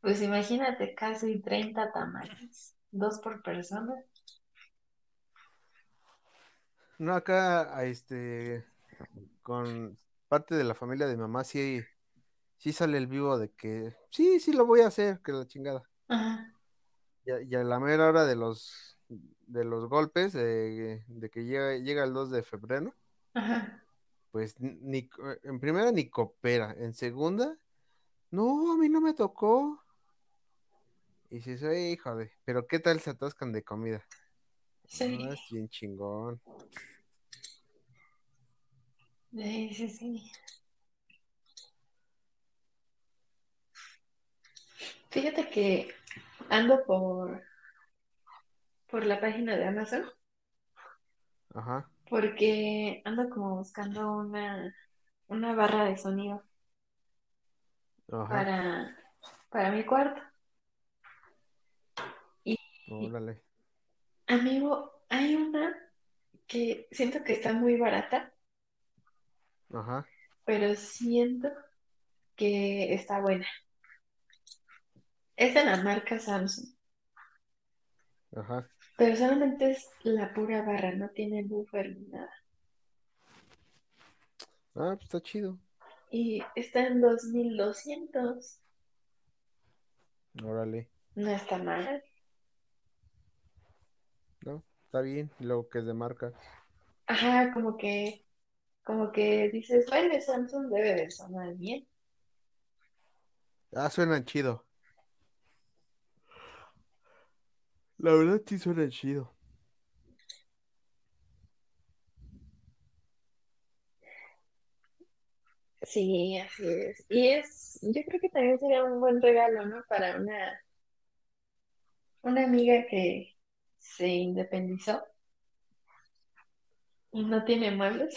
Pues imagínate, casi 30 tamales, dos por persona. No, acá, a este, con parte de la familia de mamá, sí, sí sale el vivo de que, sí, sí lo voy a hacer, que la chingada. Ajá, Y a, y a la mera hora de los, de los golpes, de, de que llega, llega el 2 de febrero, ajá. pues ni, en primera ni coopera, en segunda, no, a mí no me tocó. Y si soy hijo de, pero ¿qué tal se atascan de comida? Sí, No, es bien chingón. sí, sí, sí. Fíjate que ando por, por la página de Amazon Ajá, porque ando como buscando una, una barra de sonido ajá, para, para mi cuarto. Y órale. amigo, hay una que siento que está muy barata, Ajá, pero siento que está buena. Es de la marca Samsung, ajá. Pero solamente es la pura barra, no tiene buffer ni nada. Ah, pues está chido. Y está en 2200, Órale. no está mal. No, está bien. Luego que es de marca. Ajá, como que, como que dices, bueno, Samsung debe de sonar bien. Ah, suenan chido. La verdad sí suena chido. Sí, así es. Y es, yo creo que también sería un buen regalo, ¿no? Para una, una amiga que se independizó y no tiene muebles.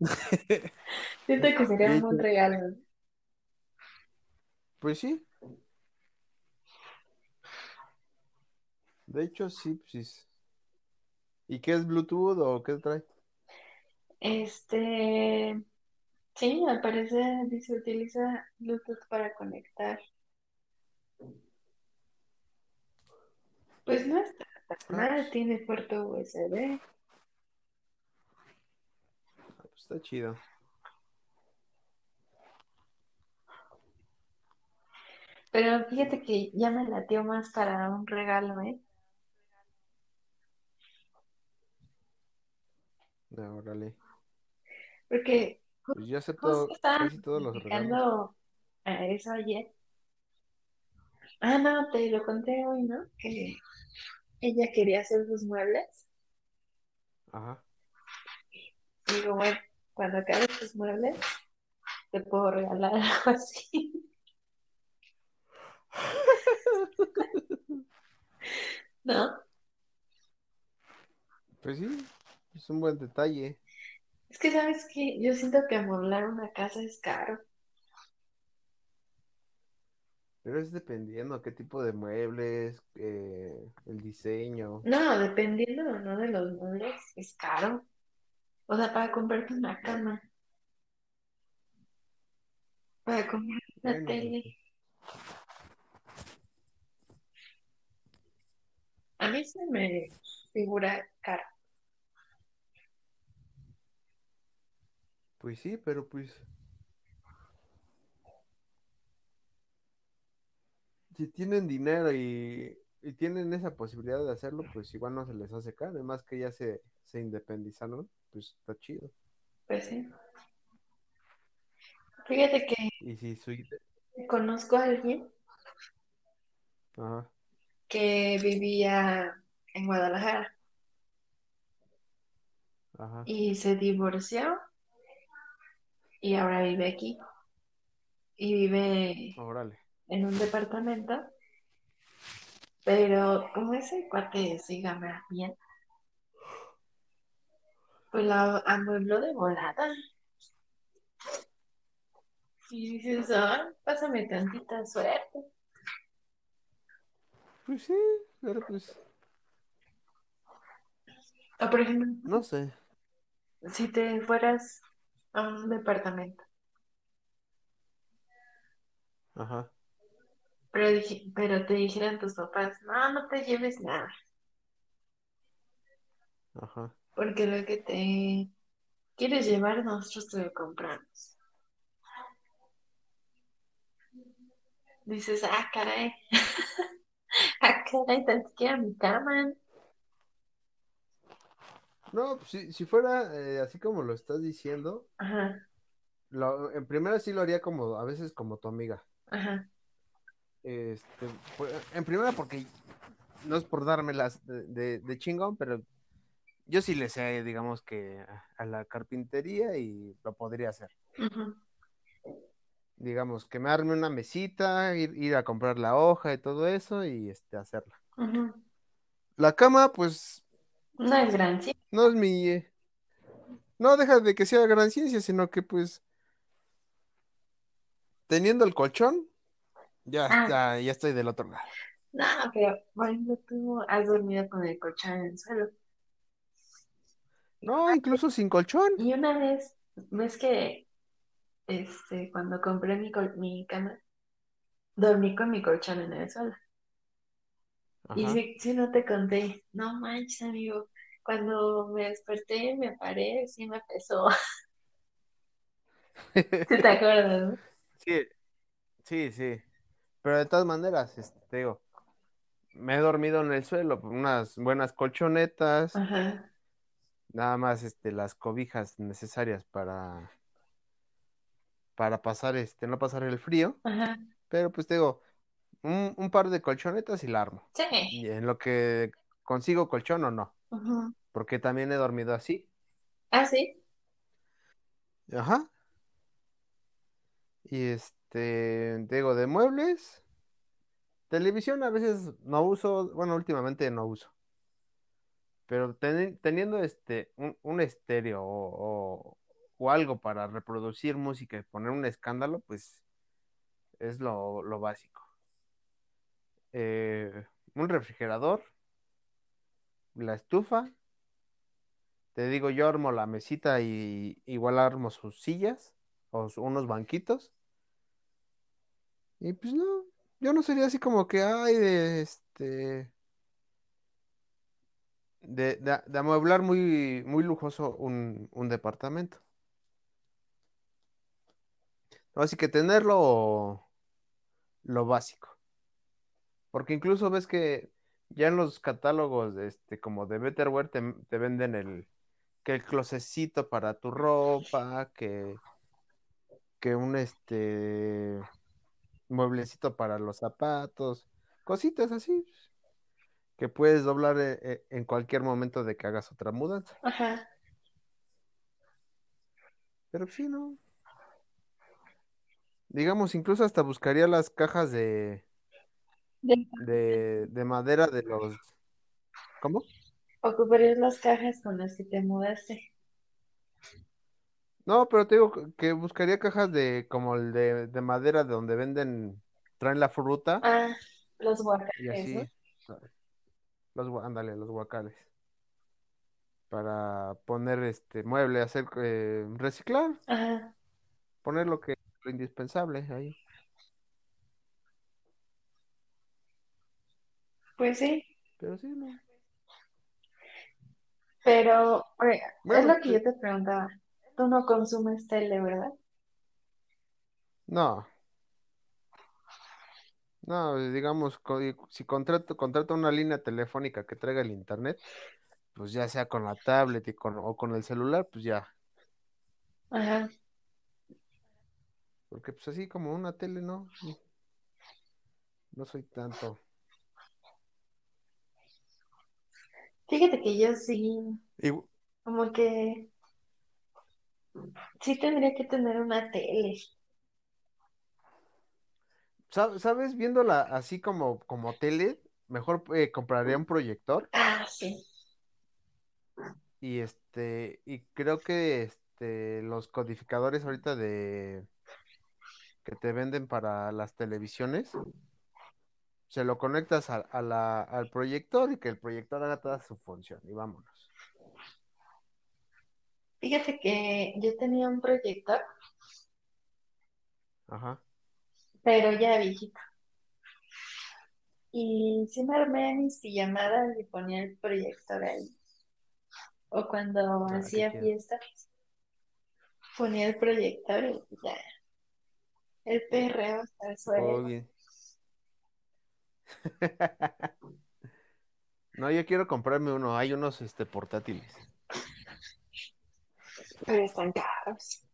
Siento que sería un buen regalo. pues sí. De hecho, sí, pues sí. ¿Y qué es Bluetooth o qué trae? Este, sí, al parecer dice utiliza Bluetooth para conectar. Pues no está tan Ah, mal, pues, tiene puerto USB. pues está chido. Pero fíjate que ya me latió más para un regalo, ¿eh? Ah, órale. Porque Pues yo acepto justo estábamos casi todos los regalos. a eso ayer. Ah, no, te lo conté hoy, ¿no? Que ella quería hacer sus muebles. Ajá. Y digo, bueno, cuando acabes tus muebles, te puedo regalar algo así. ¿No? Pues sí, es un buen detalle. Es que, ¿sabes qué? Yo siento que amueblar una casa es caro. Pero es dependiendo qué tipo de muebles, eh, el diseño. No, dependiendo o no de los muebles, es caro. O sea, para comprarte una cama. para comprar Bueno, tele. A mí se me figura caro. Pues sí, pero pues si tienen dinero y, y tienen esa posibilidad de hacerlo, pues igual no se les hace caro, además que ya se, se independizaron, pues está chido. Pues sí. Fíjate que Y si conozco a alguien Ajá, que vivía en Guadalajara ajá, y se divorció y ahora vive aquí. Y vive órale. en un departamento, pero como ese cuate sí gana bien, pues la amuebló de volada. Y dices, ay, pásame tantita suerte. Pues sí, pero pues, O por ejemplo, no sé. si te fueras a un departamento, Ajá, pero, dije- pero te dijeran tus papás, no, no te lleves nada, ajá. porque lo que te quieres llevar nosotros te lo compramos. Dices, ah, caray, ah, caray, tan siquiera mi cama. No, pues, si, si fuera eh, así como lo estás diciendo, Ajá, lo, en primera sí lo haría como, a veces como tu amiga. ajá, Este, pues, en primera porque no es por dármelas de, de, de chingón, pero yo sí le sé, digamos que a, la carpintería y lo podría hacer. Digamos, que me arme una mesita, ir, ir a comprar la hoja y todo eso y este, hacerla. La cama, pues, No es gran sí. No es mi... eh, No deja de que sea gran ciencia, sino que pues, teniendo el colchón, ya, Ah. ya, ya estoy del otro lado. No, pero por ejemplo, tú has dormido con el colchón en el suelo. No, incluso sin colchón. Y una vez, ves que este, cuando compré mi, col- mi cama, dormí con mi colchón en el suelo. Y si, si no te conté, no manches, amigo, cuando me desperté, me paré, sí me pesó. ¿Sí te acuerdas, no? Sí, sí, sí. Pero de todas maneras, este, te digo, me he dormido en el suelo, unas buenas colchonetas, Ajá, nada más este, las cobijas necesarias para, para pasar, este, no pasar el frío, ajá, pero pues te digo, un, un par de colchonetas y la armo. sí. Y en lo que consigo colchón o no, porque también he dormido así. Ah, sí. Ajá. Y este, te digo, de muebles, televisión a veces no uso, bueno, últimamente no uso. Pero teni- teniendo este un, un estéreo o, o- o algo para reproducir música y poner un escándalo, pues es lo, lo básico. Eh, un refrigerador, la estufa, te digo, yo armo la mesita y igual armo sus sillas o unos banquitos. Y pues no, yo no sería así como que, ay, de este, de, amueblar muy, muy lujoso un, un departamento. Así que tener lo, lo básico. Porque incluso ves que ya en los catálogos, este, como de Betterware, te, te venden el, que el closecito para tu ropa, que, que un este mueblecito para los zapatos, cositas así, que puedes doblar eh, eh, en cualquier momento de que hagas otra mudanza. Ajá. Pero sí, ¿no? Digamos, incluso hasta buscaría las cajas de, De- de, de madera de los... ¿Cómo? Ocuparías las cajas con las que te mudaste. No, pero te digo que- buscaría cajas de como el de, de madera de donde venden, traen la fruta Ah, los y guacales, ¿no? así, los, gua- ándale, los guacales, para poner este mueble, hacer, eh, reciclar, Ajá. poner lo que lo indispensable ahí. Pues sí, Pero sí, no. pero oiga, es Bueno, lo que yo te preguntaba. Tú no consumes tele, ¿verdad? no. No, digamos, si contrato, contrato una línea telefónica que traiga el internet, pues ya sea con la tablet y con, o con el celular, pues ya. Ajá. Porque pues así como una tele, no. No soy tanto. Fíjate que yo sí, Y, como que sí tendría que tener una tele. sa- ¿sabes? Viéndola así como, como tele, mejor eh, compraría un proyector Ah, sí. y este, y creo que este, los codificadores ahorita de que te venden para las televisiones, se lo conectas a, a la, al proyector y que el proyector haga toda su función y vámonos. Fíjate que yo tenía un proyector, Ajá. pero ya viejito. Y sí me armé mis pijamadas y ponía el proyector ahí. O cuando Ah, hacía fiestas, ponía el proyector y ya. El perreo hasta el bien. No, yo quiero comprarme uno. Hay unos este portátiles. Pero están caros.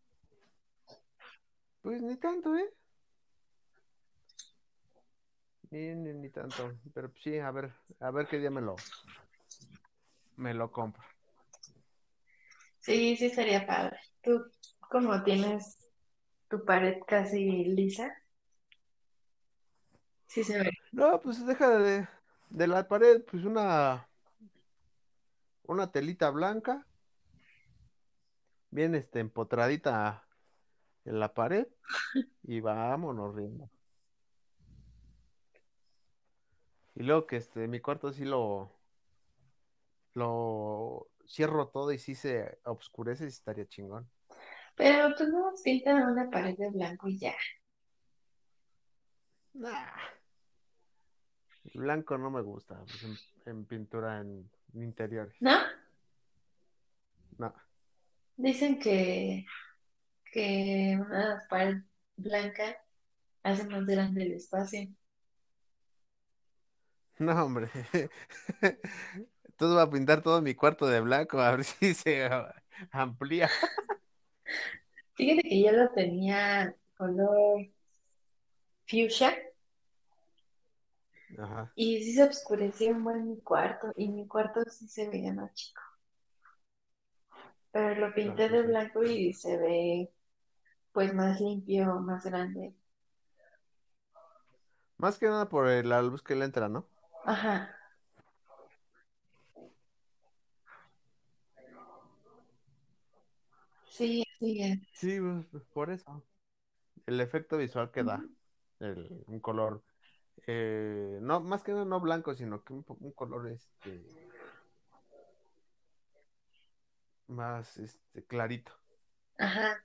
Pues ni tanto, ¿eh? Ni, ni, ni tanto. Pero sí, a ver, a ver qué día me lo, me lo compro. Sí, sí sería padre. Tú, como tienes tu pared casi lisa, sí se ve. No, pues deja de, de la pared, pues una, una telita blanca, bien este, empotradita en la pared, y vámonos riendo. Y luego que este, mi cuarto sí lo, lo cierro todo y sí se oscurece, sí estaría chingón. Pero pues no pintan una pared de blanco y ya. Nah, el blanco no me gusta, pues, en, en pintura en interiores. ¿No? No, Dicen que, que una pared blanca hace más grande el espacio. no, hombre. Entonces voy a pintar todo mi cuarto de blanco, a ver si se amplía. Fíjate que yo lo tenía color fuchsia Ajá, y sí se oscureció un buen mi cuarto y mi cuarto sí se veía más chico. Pero lo pinté de pues sí. blanco y se ve pues más limpio, más grande. Más que nada por la luz que le entra, ¿no? Ajá. Sí, sí es. Sí, pues, por eso. El efecto visual que da, el, un color, eh, no, más que no blanco, sino que un, color este más este clarito. Ajá.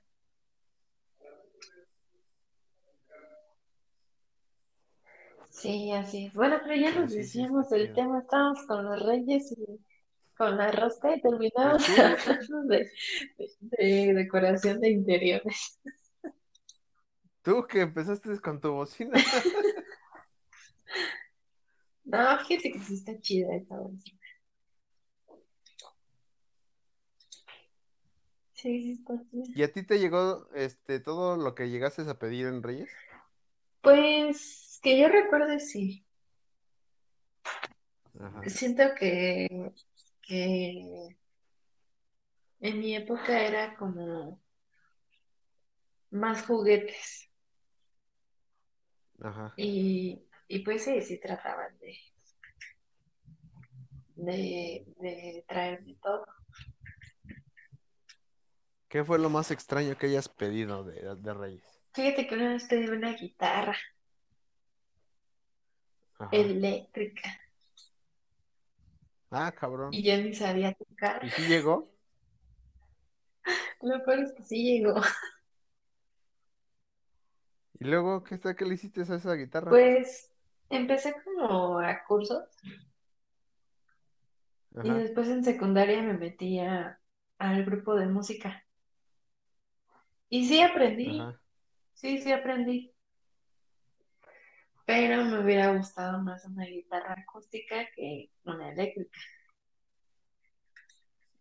Sí, así es. Bueno, pero ya nos sí, decíamos chido. tema, estábamos con los reyes y con la rosca y terminamos hablando de, de, de decoración de interiores. tú que empezaste con tu bocina. No, fíjate que sí está chida esa bocina. Sí, sí está chida. ¿Y a ti te llegó este todo lo que llegaste a pedir en Reyes? Pues que yo recuerde, sí. Ajá, Siento que, que en mi época era como más juguetes ajá. y, y pues sí, sí trataban de, de, de traerme todo. ¿Qué fue lo más extraño que hayas pedido de, de Reyes? Fíjate que una vez pedí una guitarra Ajá. eléctrica Ah, cabrón. y yo ni sabía tocar. ¿Y si llegó? Lo peor es que sí llegó. ¿Y luego qué está, qué le hiciste a esa guitarra? Pues empecé como a cursos y Ajá, después en secundaria me metí a- al grupo de música. Y sí aprendí, ajá. sí, sí aprendí, pero me hubiera gustado más una guitarra acústica que una eléctrica.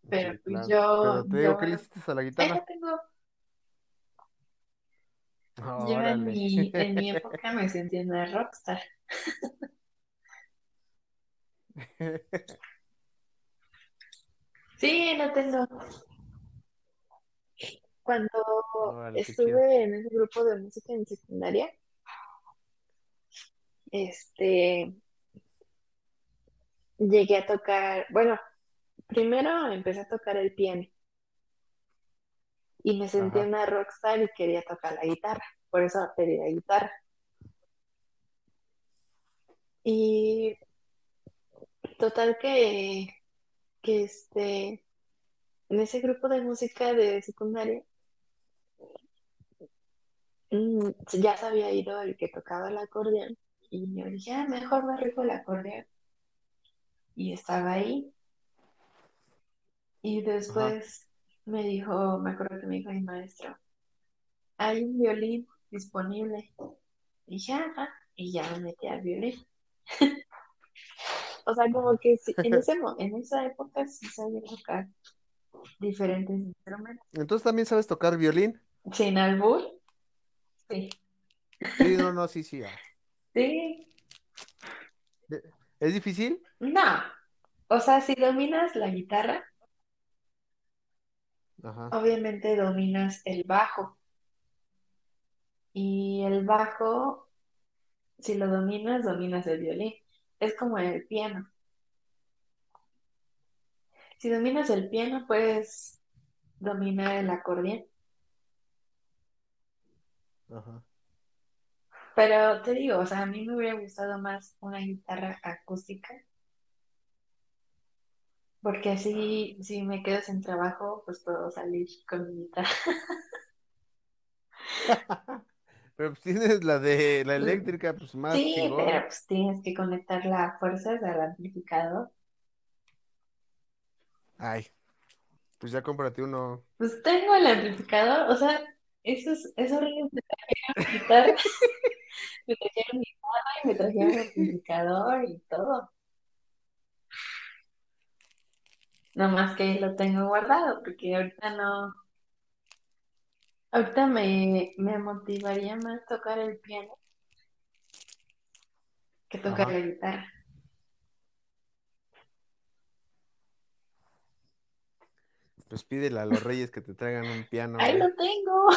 Pero Sí, pues claro. yo, Pero te digo, yo, ¿qué le hiciste a la ahí la guitarra? tengo. Yo en Órale. mi, en mi época me sentí una rockstar. Sí, la tengo. Cuando estuve en ese grupo de música en secundaria, este, llegué a tocar, bueno, primero empecé a tocar el piano y me sentí Ajá, una rockstar y quería tocar la guitarra, por eso pedí la guitarra. Y total que, que este, en ese grupo de música de secundaria, mm, ya se había ido el que tocaba el acordeón y yo dije, ah, mejor me rico el acordeón. Y estaba ahí y ajá. después me dijo, me acuerdo que me dijo mi maestro, hay un violín disponible. Y dije, ajá, y ya me metí al violín. O sea, como que sí, en ese, en esa época sí sabía tocar diferentes instrumentos. Entonces también sabes tocar violín. Sin albur, sí. Sí, no, no, sí, sí. ah. Sí, ¿E- ¿Es difícil? no. O sea, si dominas la guitarra, Ajá, obviamente dominas el bajo. Y el bajo, si lo dominas, dominas el violín. Es como el piano. Si dominas el piano, puedes dominar el acordeón. ajá. Pero te digo, o sea, a mí me hubiera gustado más una guitarra acústica, porque así, si me quedo sin trabajo, pues puedo salir con mi guitarra. Pero pues tienes la de la eléctrica, pues más Sí, pero pues tienes que conectar las fuerzas al amplificador. Ay, pues ya cómprate uno. Pues tengo el amplificador, o sea, eso es, es horrible. Me trajeron guitarra, me trajeron guitarra y me trajeron amplificador y todo. Nada más que lo tengo guardado, porque ahorita no, ahorita me, me motivaría más tocar el piano que tocar la guitarra. Pues pídele a los reyes que te traigan un piano, Ahí lo tengo.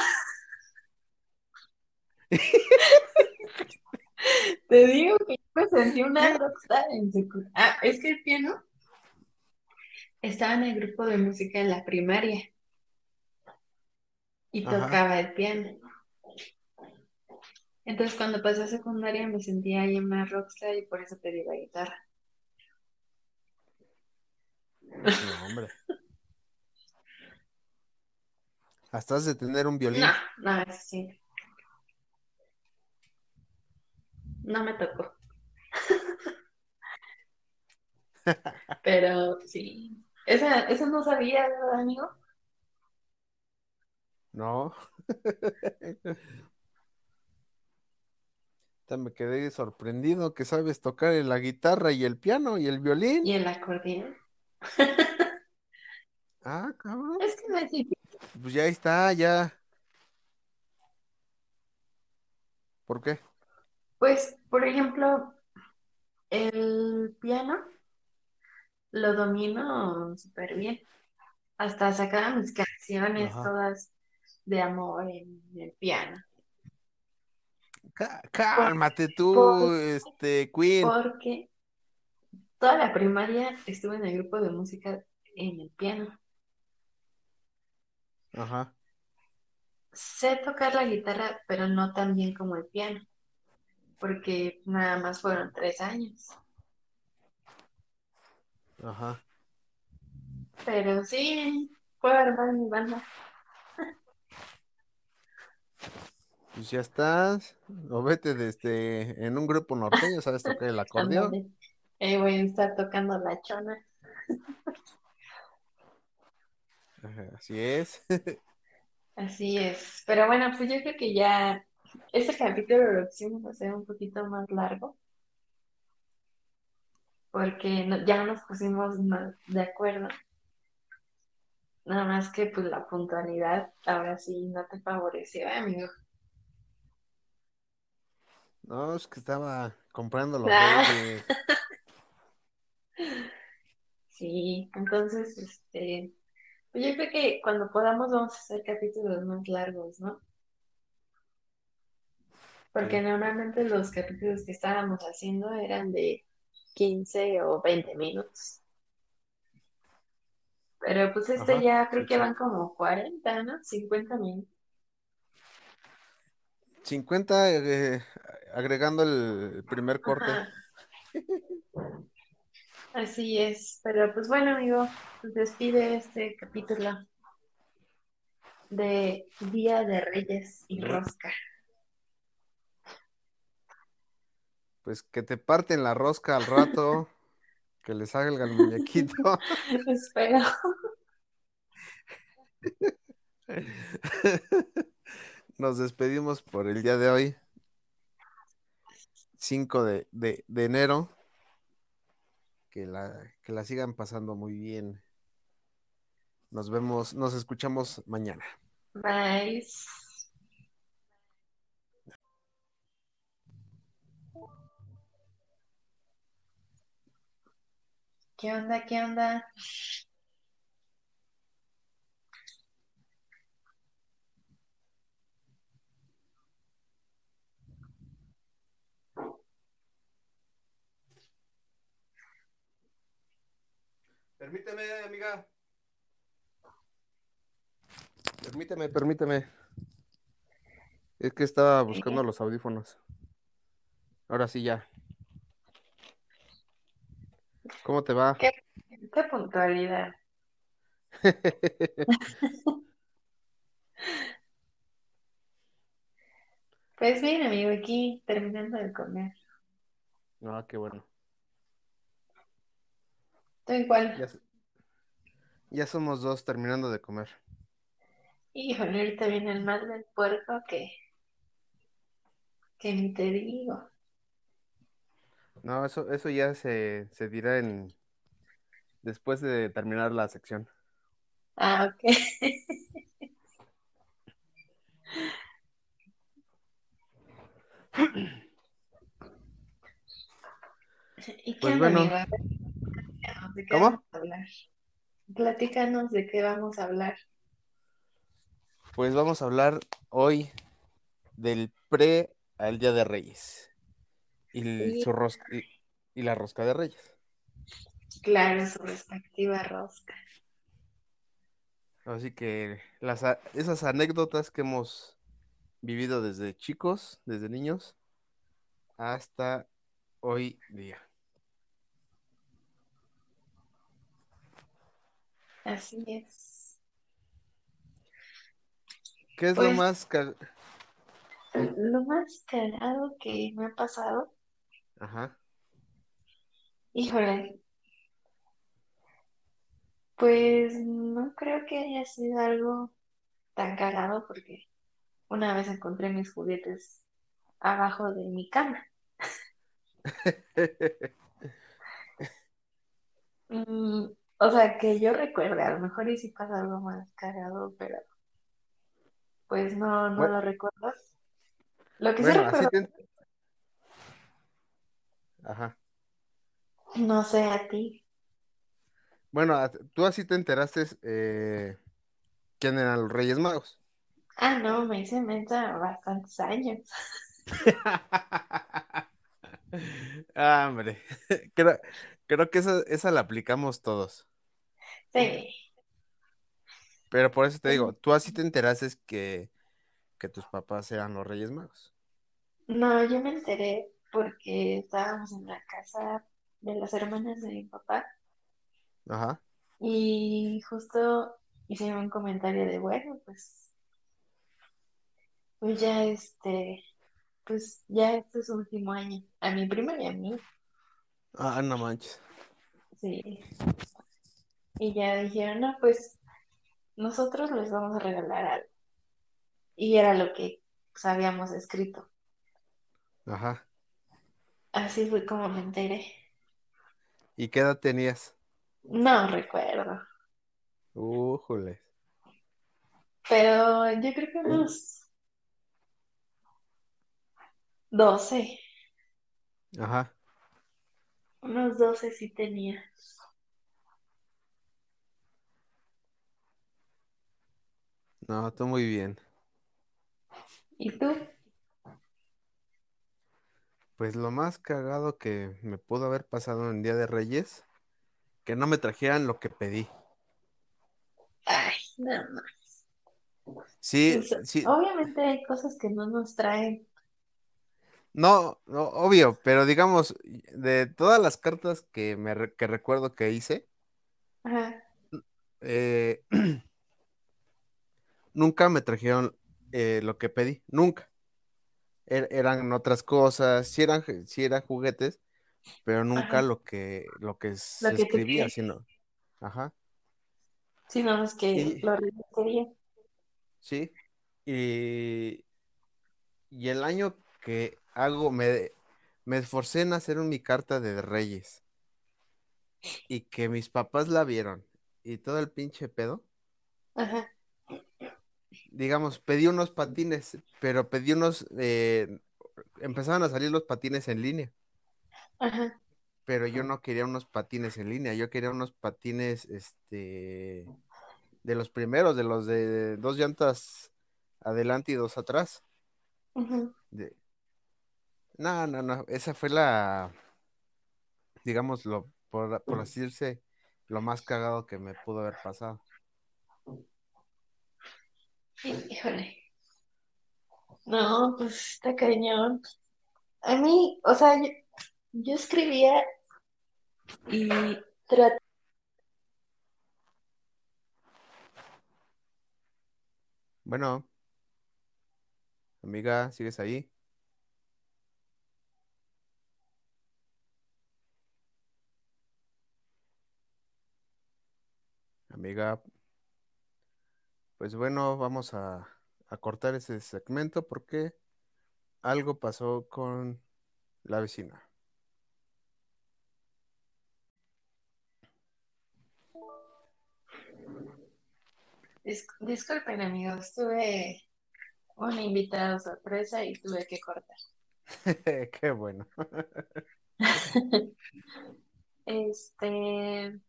Te digo que yo me sentí una rockstar en secundaria. Ah, es que el piano estaba en el grupo de música en la primaria y Ajá. tocaba el piano. Entonces cuando pasé a secundaria me sentía ahí una rockstar y por eso pedí la guitarra. No, hombre. Hasta has de tener un No, violín. no, eso sí, no me tocó. Pero sí, esa, esa no sabía, ¿verdad, amigo? No. Me quedé sorprendido que sabes tocar la guitarra y el piano y el Y violín. el acordeón. Ah, cabrón. Es que no es difícil. Pues ya está, ya. ¿Por qué? Pues, por ejemplo, el piano lo domino súper bien. Hasta sacaba mis canciones Ajá. todas de amor en el piano. Por, Cálmate por- tú, este, Queen. porque toda la primaria estuve en el grupo de música en el piano. Ajá, Sé tocar la guitarra, pero no tan bien como el piano, porque nada más fueron tres años. ajá. Pero sí, puedo armar mi banda. Pues ya estás. O vete desde en un grupo norteño, ¿sabes tocar el acordeón? Eh, voy a estar tocando la chona. Así es. Así es. Pero bueno, pues yo creo que ya este capítulo lo quisimos hacer un poquito más largo. Porque no- ya nos pusimos más de acuerdo. Nada más que pues la puntualidad ahora sí no te favoreció, ¿eh, amigo. No, es que estaba comprando los Ah. reyes. Sí, entonces, este, pues yo creo que cuando podamos vamos a hacer capítulos más largos, ¿no? Porque Sí. normalmente los capítulos que estábamos haciendo eran de 15 o 20 minutos. Pero pues este Ajá, ya creo que van como 40, ¿no? 50 minutos. 50 eh, agregando el primer corte. Ajá. Así es. Pero pues bueno, amigo, pues despide este capítulo de Día de Reyes y Rosca. Pues que te parten la rosca al rato, que le salga el muñequito. Espero. Nos despedimos por el día de hoy, 5 de, de- de enero. Que la, que la sigan pasando muy bien. Nos vemos, nos escuchamos mañana. Bye. ¿Qué onda? ¿Qué onda? Permíteme, amiga. Permíteme, permíteme. Es que estaba buscando los audífonos. Ahora sí ya. ¿Cómo te va? ¿Qué, qué puntualidad? Pues bien, amigo, aquí terminando de comer. Ah, qué bueno. Tú. Ya, s- ya somos dos terminando de comer. Híjole, ahorita viene el mal del puerco que, que ni te digo. No, eso, eso ya se, se dirá en después de terminar la sección. Ah, ok. ¿Y qué Pues bueno. de qué ¿Cómo? vamos a hablar. Platícanos de qué vamos a hablar. Pues vamos a hablar hoy del pre al Día de Reyes y, su rosca, y, y la rosca de Reyes. Claro, su respectiva rosca. Así que las, esas anécdotas que hemos vivido desde chicos, desde niños, hasta hoy día. Así es. ¿Qué es lo Pues- más Lo más cagado que me ha pasado, Ajá. híjole, pues no creo que haya sido algo tan cagado porque una vez encontré mis juguetes abajo de mi cama. Mm, o sea, que yo recuerde, a lo mejor y si pasa algo más cagado, pero pues no, no Bueno. lo recuerdo. Lo que sí así recuerdo, te... Ajá. no sé a ti. Bueno, tú así te enteraste eh, quién eran los Reyes Magos. Ah, no, me hice mensa bastantes años. Ah, hombre, creo, creo que esa, esa la aplicamos todos. Sí, Pero por eso te digo, tú así te enteraste que, que tus papás eran los Reyes Magos. no, yo me enteré porque estábamos en la casa de las hermanas de mi papá Ajá. y justo hicieron un comentario de, bueno, pues pues ya este, pues ya este es su último año. A mi prima y a mí, Ah, no manches. sí. Y ya dijeron, no, pues nosotros les vamos a regalar algo. Y era lo que pues, habíamos escrito. Ajá. Así fue como me enteré. ¿Y qué edad tenías? No recuerdo, Újules. pero yo creo que unos 12, Ajá. unos 12 sí tenía. No, tú muy bien. ¿Y tú? Pues lo más cagado que me pudo haber pasado en Día de Reyes, que no me trajeran lo que pedí. Ay, no, no. Sí, sí, obviamente hay cosas que no nos traen. no, no, obvio, pero digamos, de todas las cartas que me que recuerdo que hice, Ajá, eh, nunca me trajeron eh, lo que pedí, nunca. Er- eran otras cosas, sí eran, sí eran juguetes, pero nunca ajá. lo que, lo que Lo se que escribía, sino, ajá, Sí, no, es que y lo registré. sí, y, y el año que hago, me, me esforcé en hacer mi carta de Reyes. Y que mis papás la vieron y todo el pinche pedo, Ajá, digamos, pedí unos patines, pero pedí unos, eh, empezaban a salir los patines en línea. ajá, pero yo no quería unos patines en línea, yo quería unos patines, este, de los primeros, de los de dos llantas adelante y dos atrás. De... No, no, no, esa fue la, digamos, lo, por, por así decirse, lo más cagado que me pudo haber pasado. Híjole. No, pues está cañón. A mí, o sea, yo, escribía y trataba. Bueno, amiga, ¿sigues ahí? Amiga, pues bueno, vamos a, a cortar ese segmento porque algo pasó con la vecina. Dis- disculpen, amigos, tuve una invitada sorpresa y tuve que cortar. Qué bueno. Este,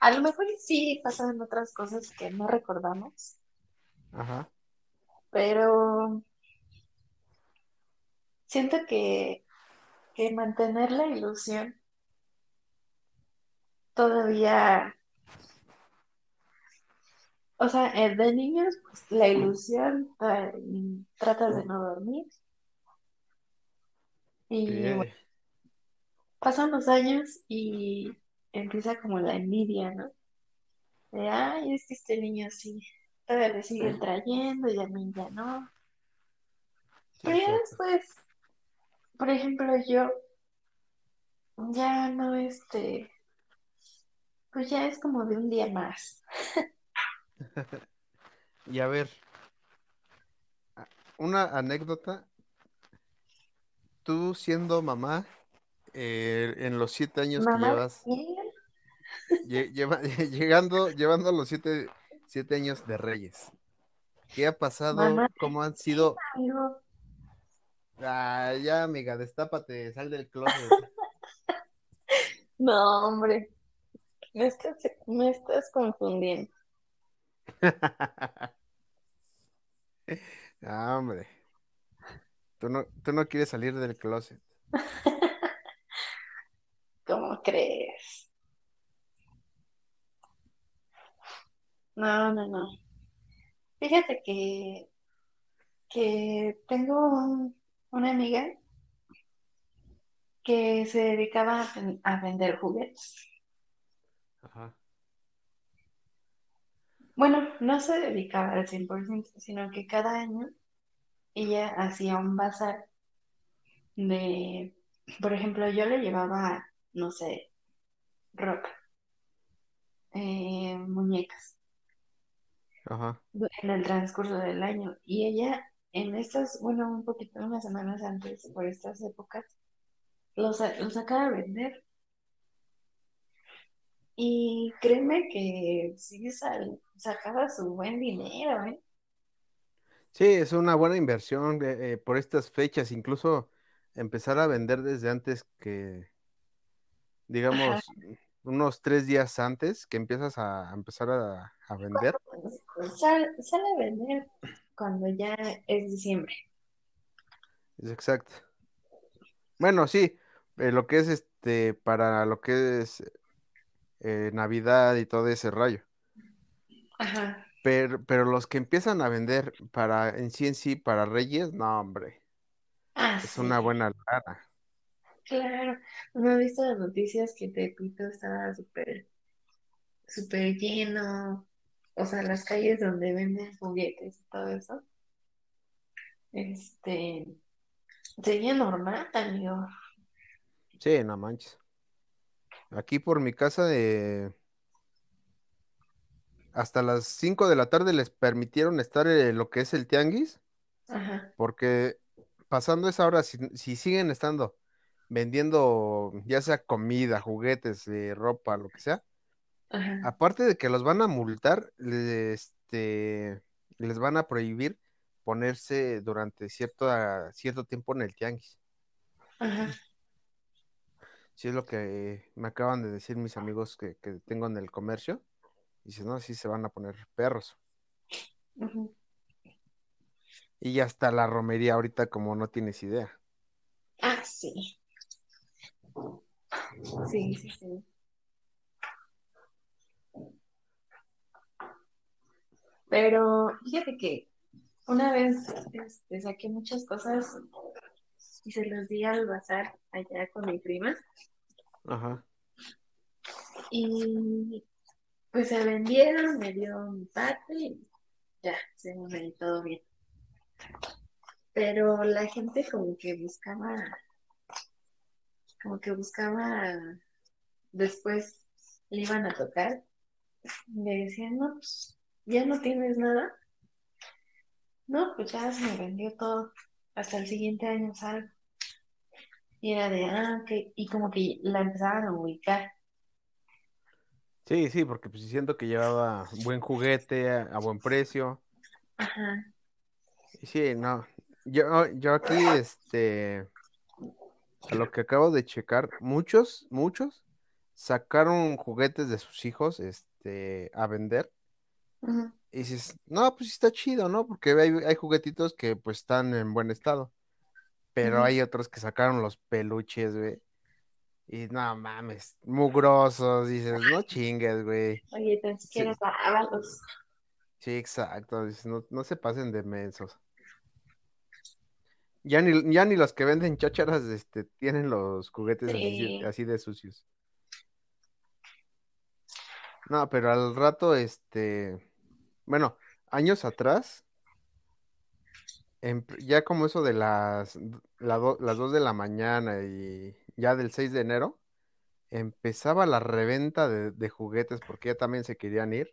a lo mejor sí pasaban otras cosas que no recordamos, Ajá. pero siento que, que mantener la ilusión todavía, o sea, eh, de niños, pues la ilusión, tra- tratas de no dormir y bueno, pasan los años y empieza como la envidia, ¿no? De, ay, es que este niño sí, todavía le siguen trayendo y a mí ya no. Pero ya después, por ejemplo, yo ya no, este, pues ya es como de un día más. Y a ver, una anécdota. Tú siendo mamá, eh, en los siete años que llevas, ¿quién? lle- lleva- llegando, llevando a los siete, siete años de Reyes, ¿qué ha pasado? Mamá, ¿Cómo han sido? Ah, ya, amiga, destápate, sal del closet. No, hombre, me estás, me estás confundiendo. Ah, hombre, tú no, tú no quieres salir del closet. ¿Cómo crees? No, no, no. Fíjate que, que tengo un- una amiga que se dedicaba a, a vender juguetes. Ajá. Bueno, no se dedicaba al 100%, sino que cada año ella hacía un bazar de, por ejemplo, yo le llevaba, no sé, ropa, eh, muñecas, Ajá. en el transcurso del año. Y ella, en estas, bueno, un poquito, unas semanas antes, por estas épocas, los, los sacaba a vender. Y créeme que sí sal- sacaba su buen dinero, ¿eh? Sí, es una buena inversión eh, eh, por estas fechas, incluso empezar a vender desde antes que, Ajá. digamos, unos tres días antes que empiezas a, a empezar a, a vender. Sal- sale a vender cuando ya es diciembre. Es exacto. Bueno, sí, eh, lo que es este, para lo que es eh, Navidad y todo ese rayo. Ajá. Pero, pero los que empiezan a vender para en sí en sí, para Reyes, no, hombre, Ah, es sí, una buena lana. Claro. ¿No he visto las noticias que Tepito estaba súper, súper lleno? O sea, las calles donde venden juguetes y todo eso. Este, sería normal, amigo. Sí, no manches. Aquí por mi casa, eh, hasta las 5 de la tarde les permitieron estar en lo que es el tianguis, Ajá, porque pasando esa hora, si, si siguen estando vendiendo ya sea comida, juguetes, eh, ropa, lo que sea, ajá, aparte de que los van a multar, este, les van a prohibir ponerse durante cierto, ah, cierto tiempo en el tianguis. ajá. Sí, es lo que me acaban de decir mis amigos que, que tengo en el comercio. Si no, sí se van a poner perros. Y ya está la romería ahorita como no tienes idea. Ah, sí. Sí, sí, sí. Pero fíjate que una vez este, saqué muchas cosas y se las di al bazar allá con mi prima Ajá. y pues se vendieron, me dio mi parte y ya, según me todo bien. Pero la gente como que buscaba, como que buscaba, después le iban a tocar, me decían, no, pues ya no tienes nada. No, pues ya se me vendió todo. Hasta el siguiente año salgo. Y era de, ah, ok. Y como que la empezaban a ubicar. Sí, sí, porque pues siento que llevaba buen juguete a, a buen precio. Ajá, sí, no. Yo, yo aquí, este, a lo que acabo de checar, muchos, muchos sacaron juguetes de sus hijos, este, a vender. Y dices, no, pues sí está chido, ¿no? Porque hay, hay juguetitos que pues están en buen estado. Pero hay otros que sacaron los peluches, güey. Y no mames, mugrosos, dices, no chingues, güey. Oye, tan siquiera Sí, sí, exacto, dices, no, no se pasen de mensos. Ya ni, ya ni los que venden chácharas, este, tienen los juguetes así, Sí. así de sucios. No, pero al rato, este, bueno, años atrás, ya como eso de las, la do- las 2 de la mañana y ya del 6 de enero, empezaba la reventa de, de juguetes porque ya también se querían ir.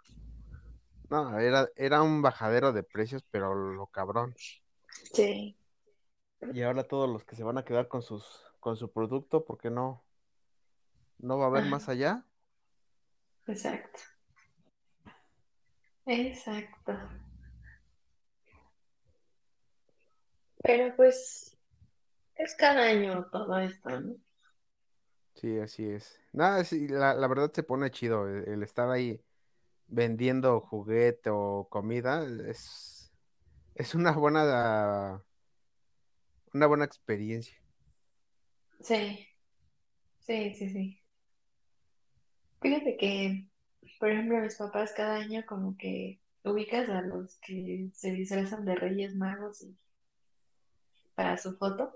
No, era, era un bajadero de precios, pero lo cabrón. Sí. Y ahora todos los que se van a quedar con sus, con su producto, porque no, no va a haber Ajá, más allá. exacto. Exacto. Pero pues es cada año todo esto, ¿no? Sí, así es. Nada, sí, la, la verdad se pone chido el, el estar ahí vendiendo juguete o comida. Es, es una buena, una buena experiencia. Sí, sí, sí, sí. Fíjate que, por ejemplo, mis papás cada año como que ubicas a los que se disfrazan de Reyes Magos y para su foto.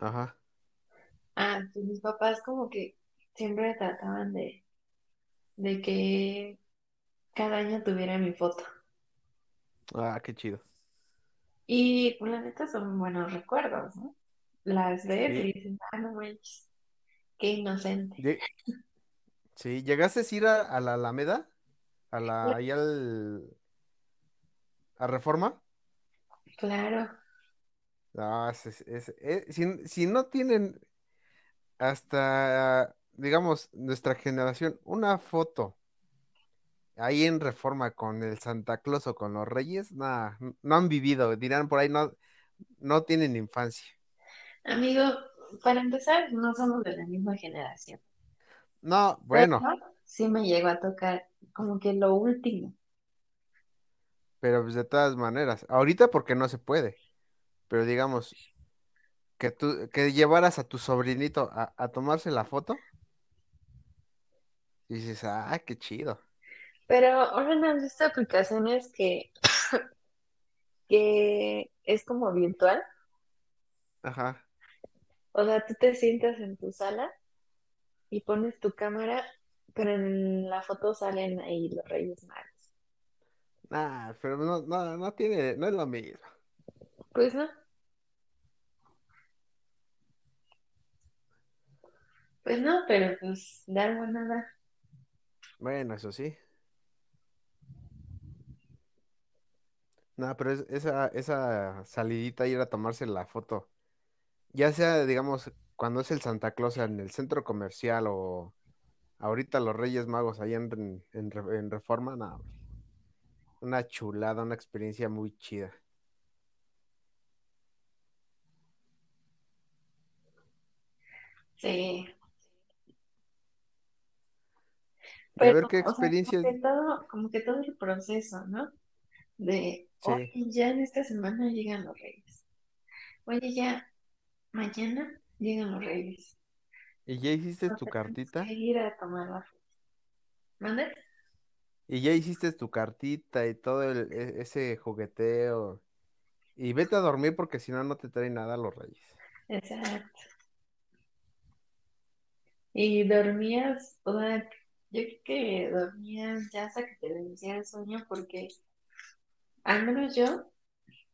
Ajá. Ah, pues mis papás como que siempre trataban de, de que cada año tuviera mi foto. Ah, qué chido. Y pues la neta son buenos recuerdos, ¿no? Las ves Sí. y dices, ah, no manches, qué inocente. Sí, ¿llegaste a ir a, a la Alameda? A la, ahí al, a Reforma. Claro, Ah, es- es- eh, si, si no tienen hasta, digamos, nuestra generación, una foto ahí en Reforma con el Santa Claus o con los Reyes, nada, no han vivido, dirán por ahí, no, no tienen infancia. amigo, para empezar, no somos de la misma generación. No, Pero bueno, sí me llegó a tocar como que lo último. pero pues de todas maneras, ahorita porque no se puede, pero digamos, que tú, que llevaras a tu sobrinito a, a tomarse la foto, y dices, ah, qué chido. Pero ahora no has visto aplicaciones que, que es como virtual. Ajá. O sea, tú te sientas en tu sala y pones tu cámara, pero en la foto salen ahí los Reyes Magos. Nah, pero no, no, no tiene, no es lo mismo. Pues no, pues no, pero pues dar buena da. Bueno, eso sí. No, pero es- esa, esa salidita ir a tomarse la foto, ya sea, digamos, cuando es el Santa Claus en el centro comercial o ahorita los Reyes Magos allá en, en, Re- en Reforma, no, hombre, una chulada, una experiencia muy chida. Sí, Y a pero, ver qué o sea, como experiencias, que todo, como que todo el proceso, ¿no? De, oye, sí. ya en esta semana llegan los Reyes. Oye, ya mañana llegan los Reyes. ¿Y ya hiciste tu tenemos que cartita? ir a tomar la. ¿Mande? ¿Y ya hiciste tu cartita y todo el, e- ese jugueteo? Y vete a dormir porque si no, no te traen nada los Reyes. Exacto. Y dormías, o sea, yo creo que dormías ya hasta que te vencía el sueño porque al menos yo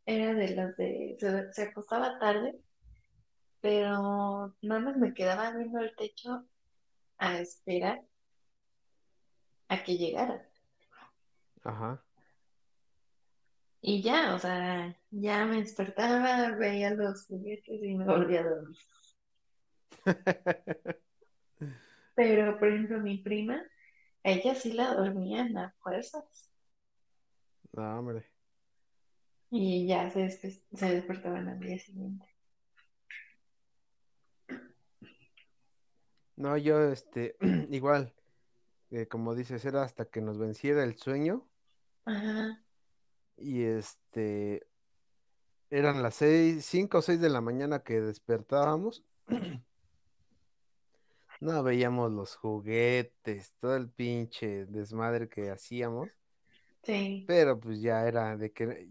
era de las de, se, se acostaba tarde, pero nada más me quedaba viendo el techo a esperar a que llegara. Ajá. Y ya, o sea, ya me despertaba, veía los juguetes y me volvía a dormir. Pero, por ejemplo, mi prima, ella sí la dormían a fuerzas No, hombre. Y ya se, despe- se despertaban al día siguiente. No, yo, este, igual, eh, como dices, era hasta que nos venciera el sueño Ajá, y este, eran las seis, cinco o seis de la mañana que despertábamos. No veíamos los juguetes, todo el pinche desmadre que hacíamos, sí. pero pues ya era de que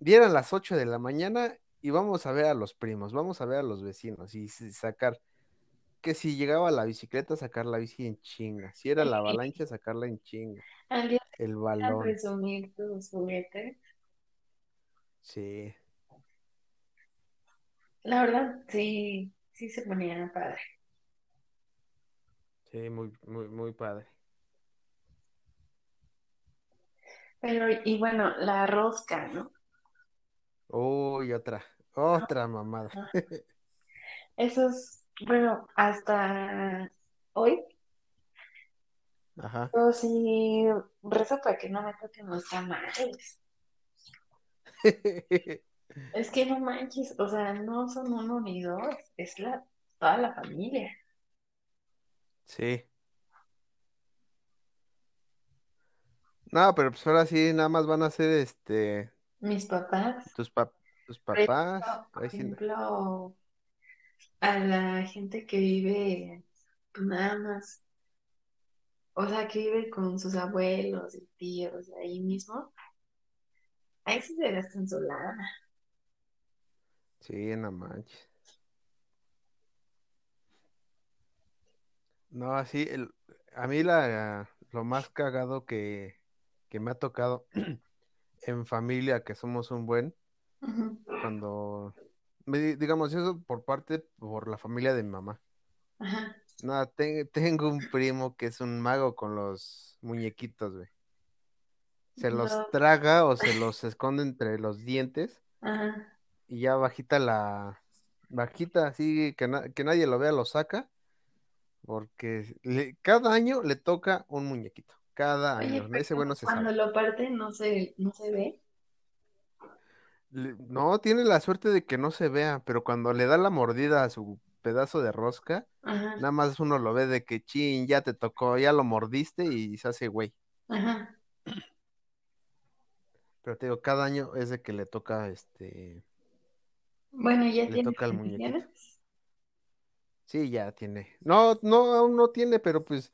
dieran las ocho de la mañana y vamos a ver a los primos, vamos a ver a los vecinos y sacar, que si llegaba la bicicleta, sacar la bici en chinga, si era la avalancha, sacarla en chinga, el balón, presumir tus juguetes. sí, La verdad, sí, sí se ponía padre. sí, muy, muy, muy padre. Pero, y bueno, la rosca, ¿no? Uy, otra, otra mamada. Eso es, bueno, hasta hoy, Ajá. yo sí rezo para que no me toquen los tamales. Es que no manches, o sea, no son uno ni dos, es la, toda la familia. Sí. No, pero pues ahora sí, nada más van a ser este, Mis papás, tus pap- tus papás. por ejemplo, a la gente que vive pues, nada más, o sea, que vive con sus abuelos y tíos ahí mismo, ahí sí se gastan su lana. Sí, no manches. No, así, el, a mí la, lo más cagado que, que me ha tocado en familia, que somos un buen, cuando, me di- digamos eso por parte, por la familia de mi mamá. Ajá. Nada, te- tengo un primo que es un mago con los muñequitos, güey. Se los No. traga o se los esconde entre los dientes Ajá. y ya bajita la, bajita así que, na- que nadie lo vea, lo saca, porque le- cada año le toca un muñequito, cada Oye, año, ese bueno se cuando sabe. lo parten no se, no se ve. Le- No, tiene la suerte de que no se vea, pero cuando le da la mordida a su pedazo de rosca, Ajá. nada más uno lo ve de que chin, ya te tocó, ya lo mordiste y se hace güey. Ajá. Pero te digo, cada año es de que le toca este, Bueno, ¿ya le tienes toca al. Sí, ya tiene. No, no, aún no tiene, pero pues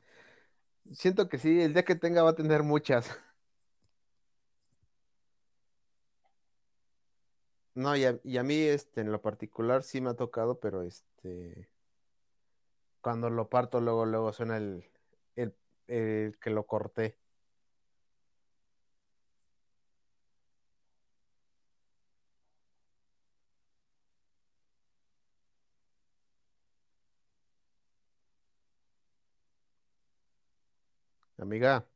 siento que sí, el día que tenga va a tener muchas. No, y a, y a mí, este, en lo particular sí me ha tocado, pero este, cuando lo parto, luego, luego suena el, el, el que lo corté. Amiga,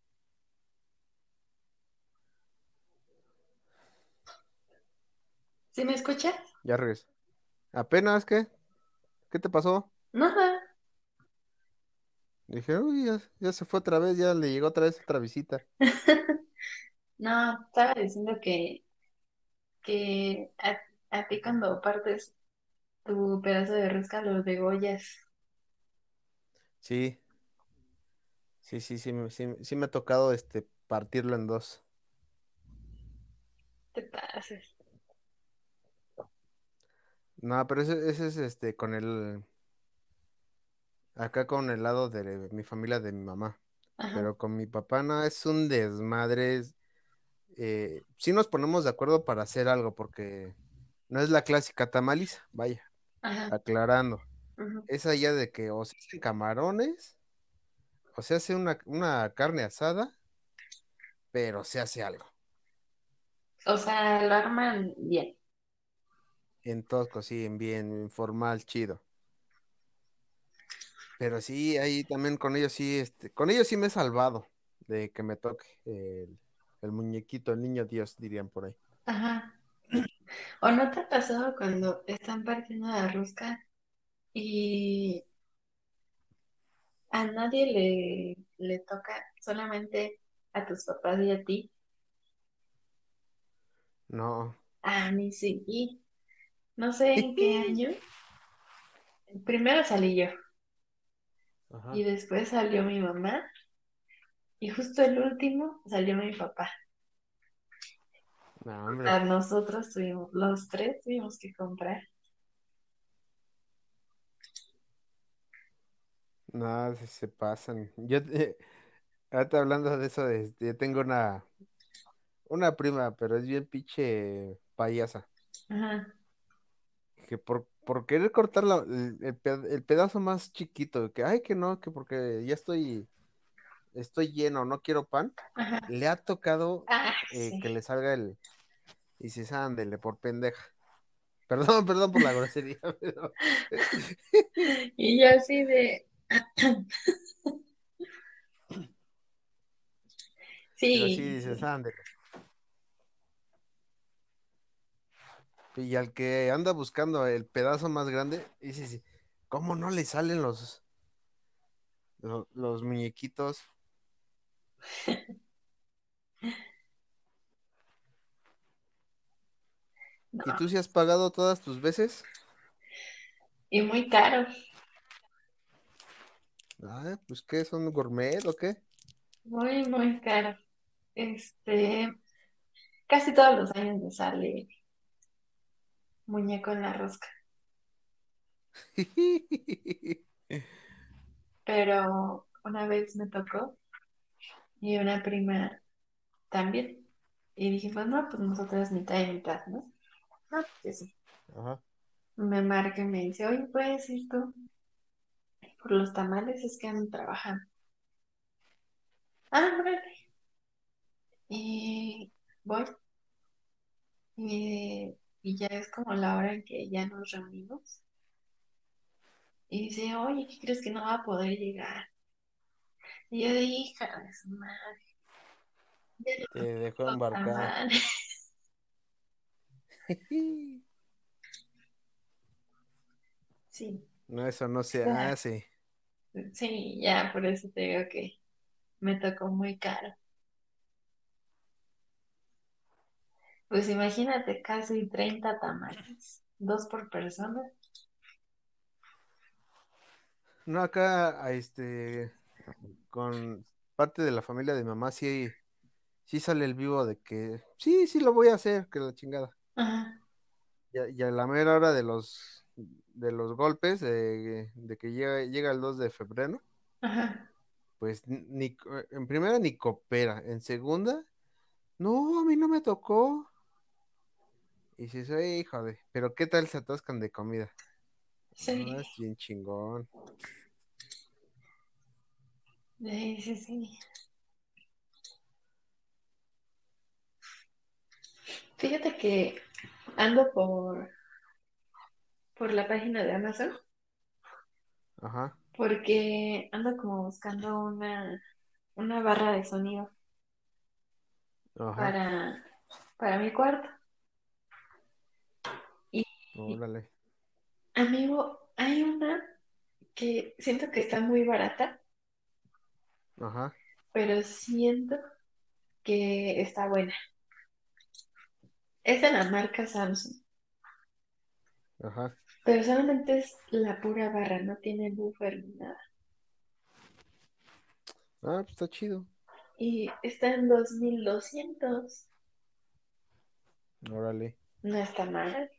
¿Sí me escuchas? ya regresé. ¿Apenas qué? ¿Qué te pasó? Nada. Dije, uy, ya, ya se fue otra vez, ya le llegó otra vez otra visita. No, estaba diciendo que, que a, a ti cuando partes tu pedazo de rosca lo degollas. Sí, sí, sí, sí, me- sí, sí me ha tocado este partirlo en dos. Te pases. No, pero ese, ese es este con el acá con el lado de mi familia de mi mamá. Ajá. Pero con mi papá no es un desmadre. es- eh, sí nos ponemos de acuerdo para hacer algo, porque no es la clásica tamaliza, vaya, Ajá. aclarando. ujú. Es allá de que o se hacen camarones, o se hace una, una carne asada, pero se hace algo. O sea, lo arman bien. En tosco, sí, en bien, informal, chido. Pero sí, ahí también con ellos sí, este, con ellos sí me he salvado de que me toque el, el muñequito, el niño Dios, dirían por ahí. Ajá. ¿O no te ha pasado cuando están partiendo la rosca y a nadie le, le toca, solamente a tus papás y a ti? No, A mí sí. Y no sé en qué año. Primero salí yo Ajá. y después salió mi mamá y justo el último salió mi papá. No, A nosotros tuvimos, los tres tuvimos que comprar. No, se, se pasan. Yo, te- ahorita hablando de eso, este, yo tengo una, una prima, pero es bien pinche payasa, Ajá, que por, por querer cortar la- el, el ped- el pedazo más chiquito, que ay que no, que porque ya estoy, estoy lleno, no quiero pan, ajá. le ha tocado Ah, eh, sí. que le salga el, y dices, ándele, por pendeja. Perdón, perdón por la grosería, pero Y yo así de... pero Sí, sí dices, sí. ándele. Y al que anda buscando el pedazo más grande, dices, ¿cómo no le salen los, lo- los, muñequitos? ¿Y tú sí has pagado todas tus veces? y muy caro, Ah, pues ¿qué? ¿Son gourmet o qué? muy, muy caro. Este, casi todos los años me sale muñeco en la rosca, pero una vez me tocó y una prima también. Y dijimos, no, pues nosotras mitad y mitad, ¿no? No, pues sí. Ajá. Me marca y me dice, oye, ¿puedes ir tú por los tamales? Es que ando trabajando. Ah, órale. Y voy y, y ya es como la hora en que ya nos reunimos. Y dice, oye, ¿qué crees que no va a poder llegar? Y yo de hija de su madre. Ya no Te dejó embarcada. amar". Sí, No, eso no se hace. Sí, ya por eso te digo que me tocó muy caro. Pues imagínate, casi 30 tamales, dos por persona. No, acá, a este, con parte de la familia de mamá, sí, sí sale el vivo de que, sí, sí lo voy a hacer, que la chingada. Ajá, Y a, y a la mera hora de los, de los golpes, de, de que llega, llega el 2 de febrero, ajá. pues ni, en primera ni coopera, en segunda, no, a mí no me tocó. Y si soy hijo de, pero ¿qué tal se atascan de comida? Sí, es bien chingón. sí, sí, sí. Fíjate que ando por, por la página de Amazon Ajá, porque ando como buscando una, una barra de sonido ajá, para, para mi cuarto. Y órale. amigo, hay una que siento que está muy barata, Ajá, pero siento que está buena. Es de la marca Samsung, ajá. Pero solamente es la pura barra, no tiene buffer ni nada. Ah, pues está chido. Y está en 2200. Órale. No está mal.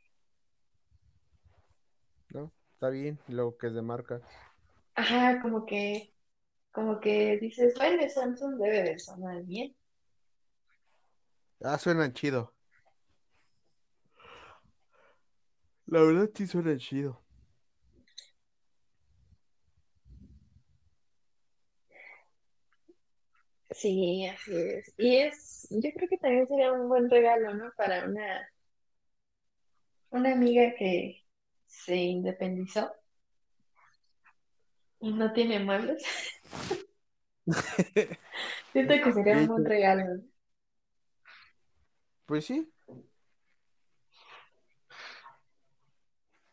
No, está bien. Luego que es de marca. Ajá, como que, como que dices, bueno, Samsung debe de sonar bien. Ah, suenan chido. La verdad sí suena chido. Sí, así es. Y es, yo creo que también sería un buen regalo, ¿no? Para una, una amiga que se independizó y no tiene muebles. Siento que sería un buen hecho, regalo. pues sí.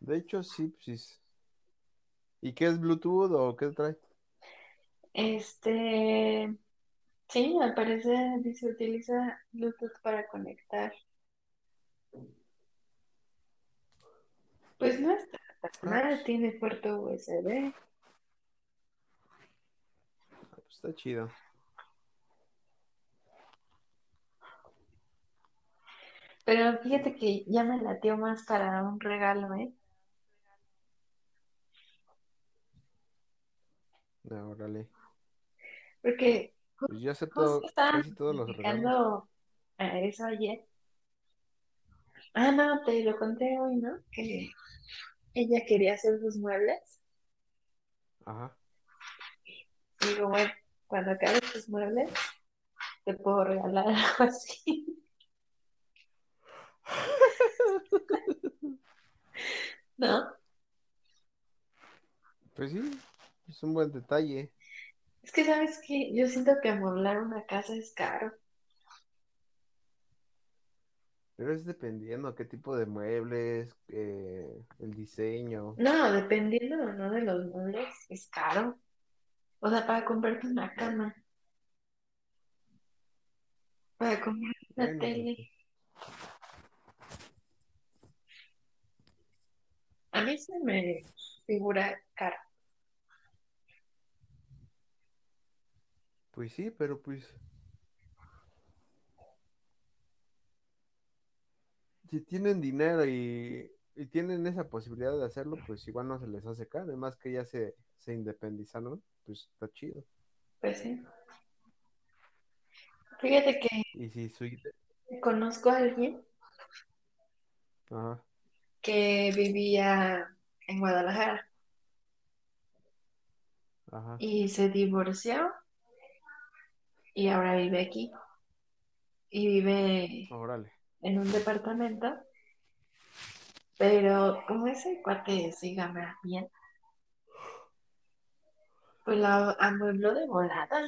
De hecho, sí, pues sí. ¿Y qué es Bluetooth o qué trae? Este, sí, al parecer dice utiliza Bluetooth para conectar. Pues no está tan Ah, tiene puerto USB. está chido. Pero fíjate que ya me latió más para un regalo, ¿eh? Ah, órale. Porque Pues yo acepto estábamos casi todos los regalos. eh, eso ayer. Ah, no, te lo conté hoy, ¿no? Que ella quería hacer sus muebles. Ajá. Y digo, bueno, cuando acabes tus muebles, te puedo regalar algo así. ¿No? Pues sí, es un buen detalle. Es que, ¿sabes qué? Yo siento que amueblar una casa es caro. Pero es dependiendo qué tipo de muebles, eh, el diseño. No, dependiendo no de los muebles, es caro. O sea, para comprarte una cama, para comprar una Bueno, pues tele. A mí se me figura caro. Pues sí, pero pues si tienen dinero y, y tienen esa posibilidad de hacerlo, pues igual no se les hace caro. Además que ya se, se independizaron, pues está chido. Pues sí. Fíjate que Y si ide- conozco a alguien Ajá, que vivía en Guadalajara ajá. y se divorció y ahora vive aquí. y vive Órale. en un departamento, pero como ese cuate sí gana bien, pues la amuebló de volada.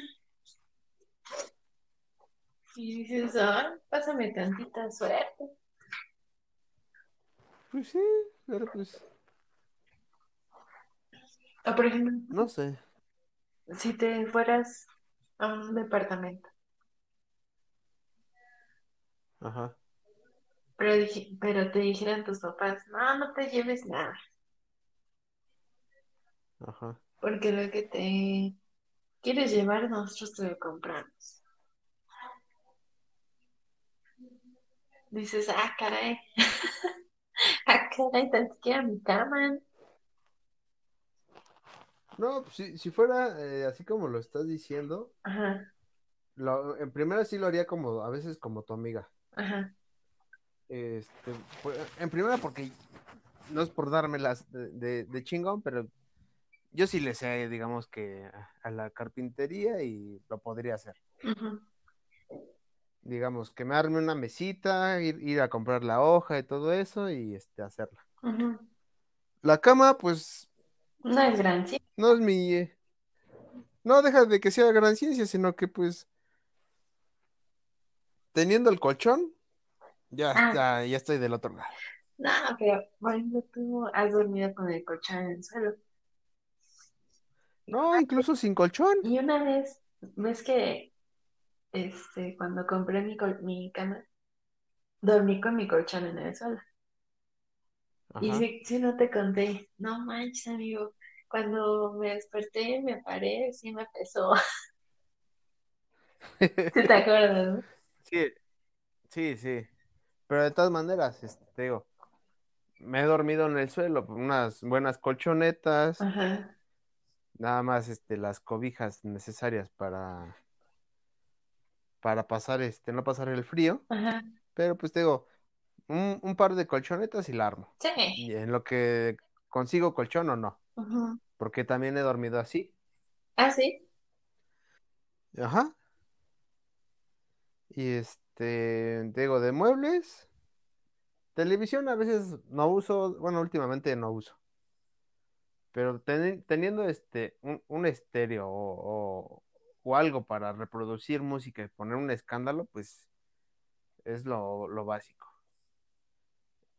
Y dices, ah, pásame tantita suerte. Pues sí, pero pues, O por ejemplo, no sé. si te fueras a un departamento, Ajá. pero, dije- pero te dijeran tus papás, no, no te lleves nada, Ajá. porque lo que te quieres llevar nosotros te lo compramos. Dices, ah, caray, ah, caray, tan siquiera mi cama. No, pues si, si fuera eh, así como lo estás diciendo, Ajá, lo, en primera sí lo haría como, a veces como tu amiga. ajá, Este, pues, en primera porque no es por dármelas de, de, de chingón, pero yo sí le sé, digamos que a, la carpintería y lo podría hacer. Digamos, que me arme una mesita, ir, ir a comprar la hoja y todo eso y este, hacerla. La cama, pues, No es gran sí. no es mi... eh, no deja de que sea gran ciencia, sino que pues, teniendo el colchón, ya, Ah, ya, ya estoy del otro lado. no, pero por ejemplo, tú has dormido con el colchón en el suelo. No, incluso sin colchón. Y una vez, ves que este, cuando compré mi, col- mi cama, dormí con mi colchón en el suelo. Y si, si no te conté, no manches, amigo, cuando me desperté, me paré, sí me pesó. ¿Sí te acuerdas, no? Sí, sí, sí. Pero de todas maneras, este, te digo, me he dormido en el suelo, unas buenas colchonetas, Ajá, nada más este, las cobijas necesarias para, para pasar, este, no pasar el frío, ajá, pero pues te digo, un, un par de colchonetas y la armo. sí. Y en lo que consigo colchón o no, porque también he dormido así. Ah, sí. Ajá. Y este, te digo, de muebles, televisión a veces no uso, bueno, últimamente no uso. Pero teni- teniendo este un, un estéreo o, o- o algo para reproducir música y poner un escándalo, pues es lo, lo básico.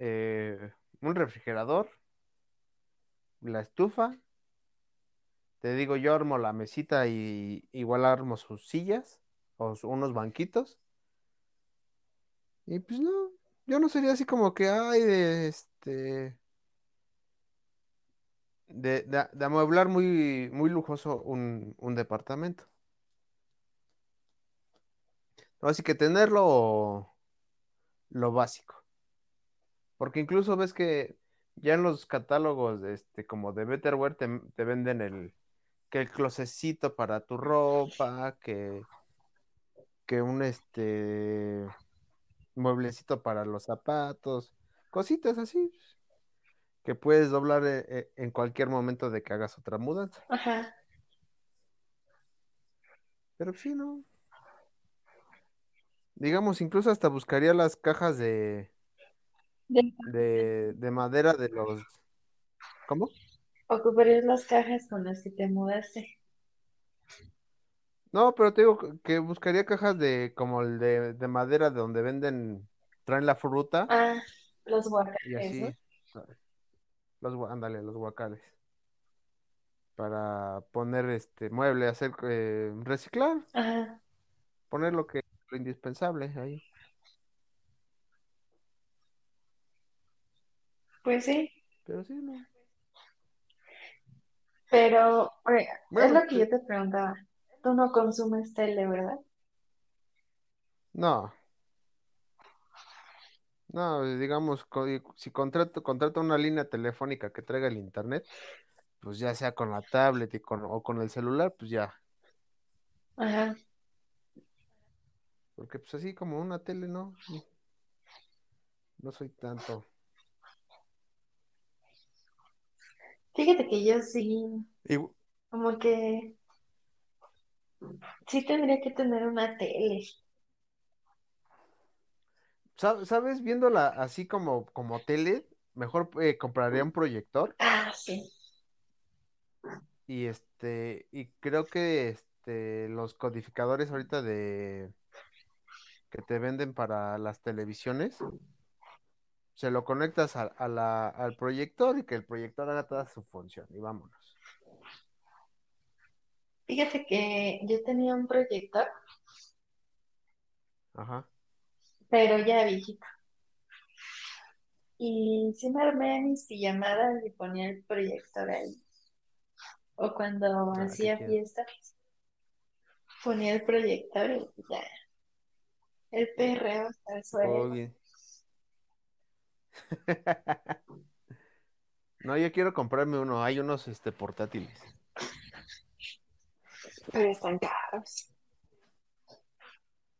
Eh, un refrigerador, la estufa, te digo, yo armo la mesita y igual armo sus sillas o unos banquitos. Y pues no, yo no sería así como que, ay, de este, de, de, de amueblar muy, muy lujoso un, un departamento. Así que tenerlo lo básico. Porque incluso ves que ya en los catálogos este, como de Betterware te, te venden el que el closecito para tu ropa, que, que un este mueblecito para los zapatos, cositas así que puedes doblar eh, eh, en cualquier momento de que hagas otra mudanza. Ajá. Pero sí, no. Digamos, incluso hasta buscaría las cajas de, De- de, de madera de los... ¿Cómo? Ocuparías las cajas con las que te mudaste. No, pero te digo que- buscaría cajas de como el de, de madera de donde venden, traen la fruta Ah, los y guacares, ¿no? así, los, ándale, los guacales, para poner este mueble, hacer, eh, reciclar, Ajá. poner lo que, lo indispensable ahí. Pues sí. Pero sí, no. Pero, oye, es Bueno, lo que yo te- preguntaba. Tú no consumes tele, ¿verdad? no, no, digamos, si contrato, contrato una línea telefónica que traiga el internet, pues ya sea con la tablet y con, o con el celular, pues ya, Ajá. porque pues así como una tele, no, no soy tanto. Fíjate que yo sí, Y, como que sí tendría que tener una tele. Sa- ¿Sabes? Viéndola así como, como tele, mejor eh, compraría un proyector Ah, sí. y este, y creo que este, los codificadores ahorita de que te venden para las televisiones, se lo conectas a, a la, al proyector y que el proyector haga toda su función y vámonos. Fíjate que yo tenía un proyector, Ajá. pero ya viejito. Y sí me armé mis pijamadas y ponía el proyector ahí. O cuando Ah, hacía chido. fiestas, ponía el proyector y ya. El perreo hasta el suelo. bien. No, yo quiero comprarme uno. Hay unos este, portátiles. Pero están caros.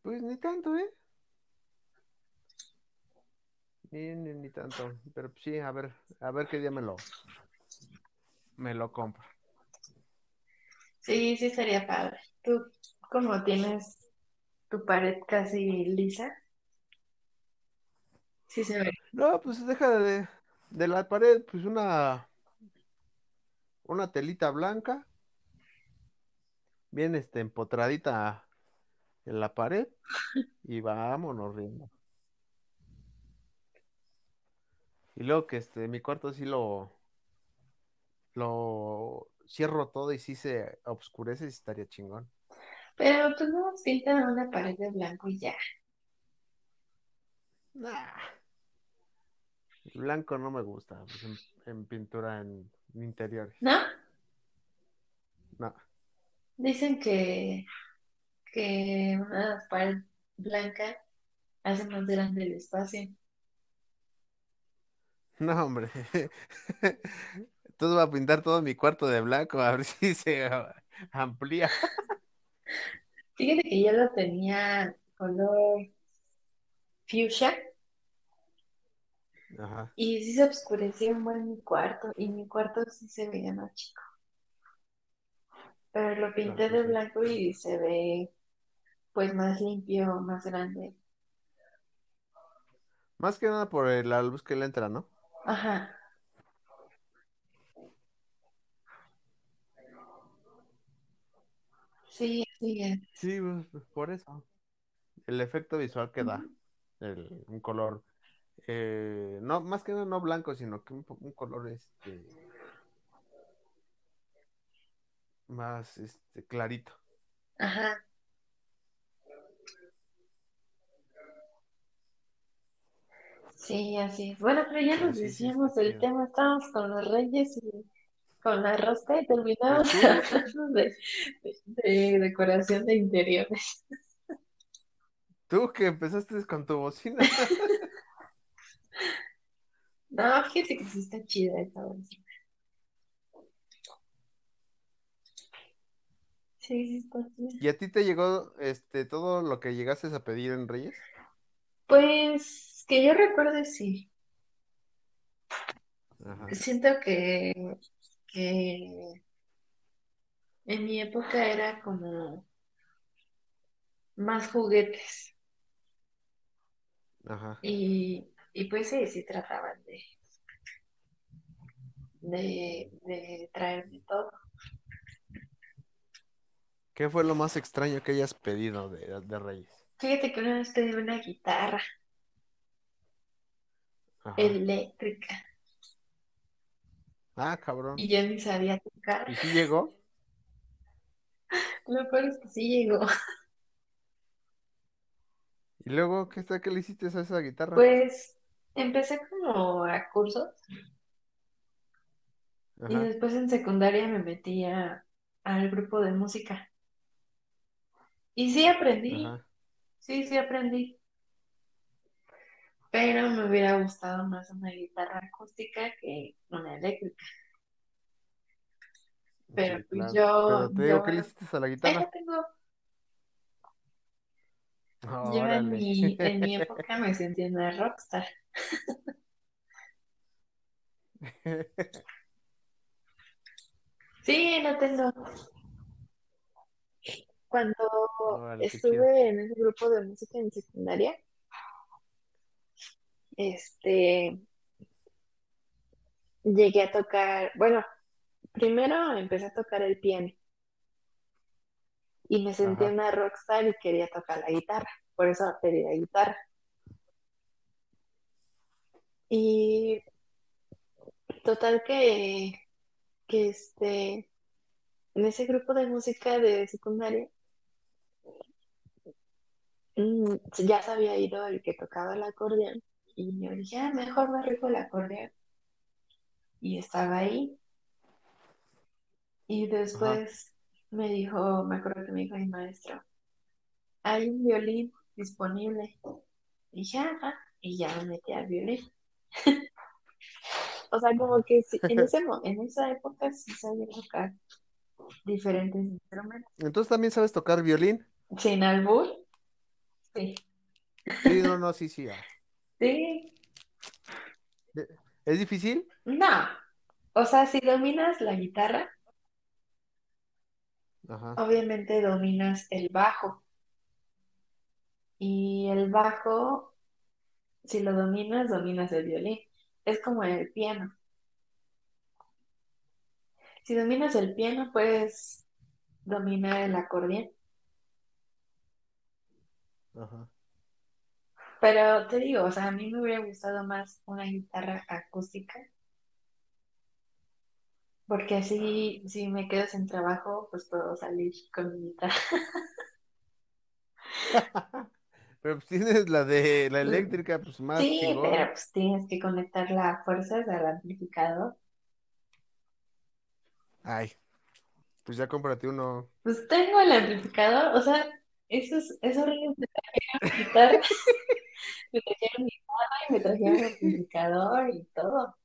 Pues ni tanto, ¿eh? Ni, ni, ni tanto. Pero pues, sí, a ver, a ver qué día me lo, me lo compro. Sí, sí sería padre. Tú, como tienes tu pared casi lisa, sí se ve. No, pues deja de, de la pared, pues una, una telita blanca, bien este, empotradita en la pared y vámonos riendo. Y luego que este, mi cuarto sí lo, lo cierro todo y sí se oscurece, sí estaría chingón. Pero pues no pintan una pared de blanco y ya. Nah, blanco no me gusta, pues en, en pintura en interiores. ¿No? No, Dicen que, que una pared blanca hace más grande el espacio. no, hombre. Entonces voy a pintar todo mi cuarto de blanco, a ver si se amplía. Fíjate que yo lo tenía color fuchsia Ajá, y sí se oscurecía un buen mi cuarto y mi cuarto sí se veía más chico. Pero lo pinté de pues blanco y se ve pues más limpio, más grande. Más que nada por la luz que le entra, ¿no? Ajá. Sí, sí es. Sí, pues, por eso. El efecto visual que da, el, un color, eh, no, más que nada no blanco, sino que un, color este más este clarito. Ajá. Sí, así es. Bueno, pero ya nos sí, decíamos chido. tema, estábamos con los reyes y con la rosca y terminamos hablando de, de- de decoración de interiores. tú que empezaste con tu bocina. No, fíjate que sí está chida esa bocina. Sí, sí está chida. ¿Y a ti te llegó este todo lo que llegaste a pedir en Reyes? Pues que yo recuerde, sí. Ajá, Siento que, que en mi época era como más juguetes ajá. y, y pues sí, sí trataban de, de, de traerme todo. ¿Qué fue lo más extraño que hayas pedido de, de Reyes? Fíjate que una vez pedí una guitarra Ajá. eléctrica Ah, cabrón. y yo ni sabía tocar. ¿Y sí llegó? Lo peor es que sí llegó. ¿Y luego qué está, qué le hiciste a esa guitarra? Pues empecé como a cursos y Ajá, después en secundaria me metí a- al grupo de música. Y sí aprendí, ajá. sí, sí aprendí, pero me hubiera gustado más una guitarra acústica que una eléctrica. Pero Sí, pues claro. yo, Pero te yo, digo, ¿qué le hiciste a la ahí guitarra? la tengo. Yo en Órale. mi, en mi época me sentí una rockstar. Sí, la tengo. Cuando Órale, estuve en ese grupo de música en secundaria, este, llegué a tocar, bueno, primero empecé a tocar el piano y me sentí Ajá. una rockstar y quería tocar la guitarra, por eso pedí la guitarra. Y total que, que este, en ese grupo de música de secundaria, mm, ya se había ido el que tocaba el acordeón y yo dije, ah, mejor me rico el acordeón. Y estaba ahí y Ajá. después me dijo, me acuerdo que me dijo mi maestro, hay un violín disponible. Y dije, ajá, y ya me metí al violín. O sea, como que sí, en ese, en esa época sí sabía tocar diferentes instrumentos. Entonces también sabes tocar violín. Sin albur, sí. Sí, no, no, sí, sí. ah. Sí, Eh, ¿Es difícil? no. O sea, si dominas la guitarra, Ajá. obviamente dominas el bajo. Y el bajo, si lo dominas, dominas el violín. Es como el piano. Si dominas el piano, puedes dominar el acordeón. Ajá. Pero te digo, o sea, a mí me hubiera gustado más una guitarra acústica, porque así, si me quedo sin trabajo, pues puedo salir con mi guitarra. Pero pues tienes la de la eléctrica, pues más Sí, pero pues tienes que conectarla a fuerzas al amplificador. Ay, pues ya cómprate uno. Pues tengo el amplificador, o sea, eso es, es horrible. Me trajeron guitarra, me trajeron guitarra y me trajeron amplificador y todo.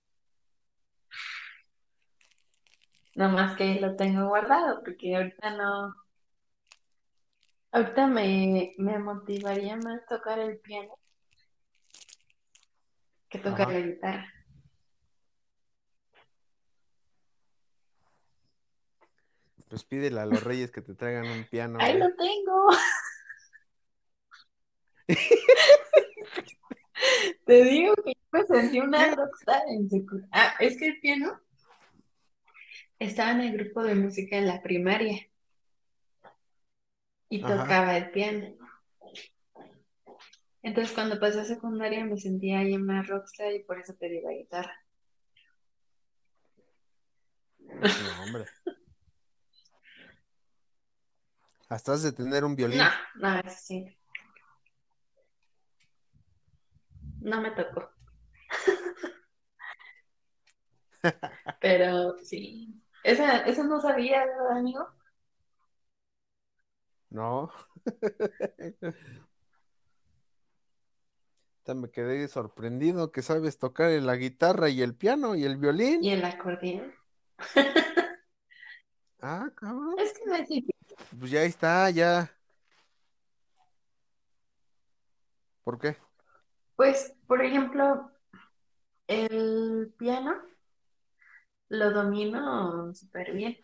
Nomás que lo tengo guardado, porque ahorita no, ahorita me, me motivaría más tocar el piano que tocar la guitarra. Pues pídele a los reyes que te traigan un piano, Ahí lo tengo. Te digo que yo me sentí una rockstar en secu- Ah, es que el piano estaba en el grupo de música en la primaria y Ajá. tocaba el piano. Entonces cuando pasé a secundaria me sentía ahí más rockstar y por eso pedí la guitarra. No, hombre. Hasta has de tener un No, violín. no, eso sí, no me tocó. Pero sí, esa, eso no sabía, ¿verdad, amigo? No. Ya me quedé sorprendido que sabes tocar la guitarra y el piano y el Y violín. el acordeón. Ah, cabrón. Es que no es difícil. Pues ya está, ya. ¿Por qué? Pues, por ejemplo, el piano lo domino súper bien.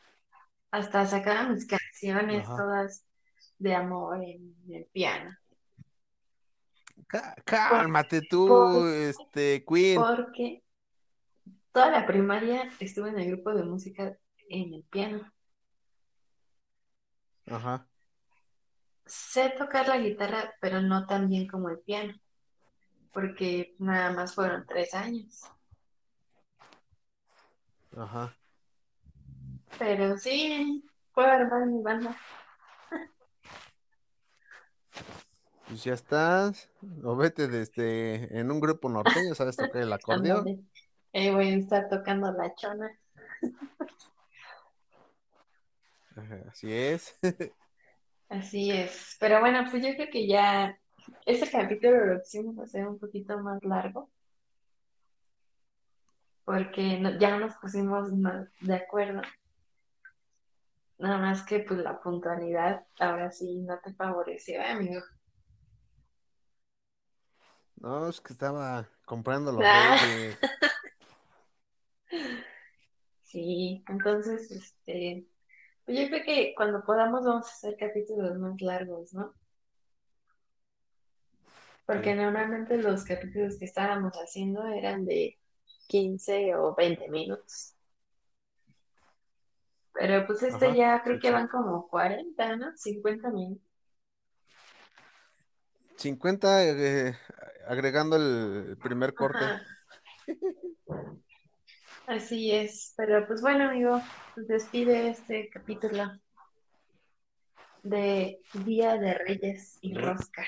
Hasta sacaba mis canciones Ajá. todas de amor en el piano. Cálmate por- tú, este, Queen. porque toda la primaria estuve en el grupo de música en el piano. Ajá, Sé tocar la guitarra, pero no tan bien como el piano, porque nada más fueron tres años. ajá. Pero sí, puedo armar mi banda. Pues ya estás. O vete de este, en un grupo norteño, sabes tocar el acordeón. Eh, voy a estar tocando la chona. Así es. Así es. Pero bueno, pues yo creo que ya este capítulo lo quisimos hacer un poquito más largo, porque no- ya nos pusimos más de acuerdo. Nada más que pues la puntualidad ahora sí no te favoreció, ¿eh, amigo. No, es que estaba comprando los Ah, sí, entonces, este, pues yo creo que cuando podamos vamos a hacer capítulos más largos, ¿no? Porque normalmente los capítulos que estábamos haciendo eran de 15 o 20 minutos. Pero pues este Ajá, ya creo que van como 40, ¿no? 50 minutos. 50 eh, agregando el primer corte. Ajá, así es. Pero pues bueno, amigo, pues despide este capítulo de Día de Reyes y Rosca.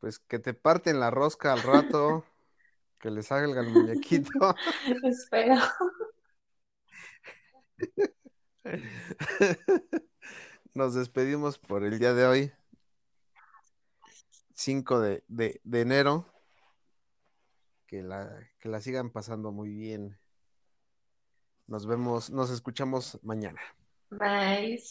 Pues que te parten la rosca al rato, que le salga el muñequito. Espero. Nos despedimos por el día de hoy, 5 de, de- de enero. Que la, que la sigan pasando muy bien. Nos vemos, nos escuchamos mañana. Bye.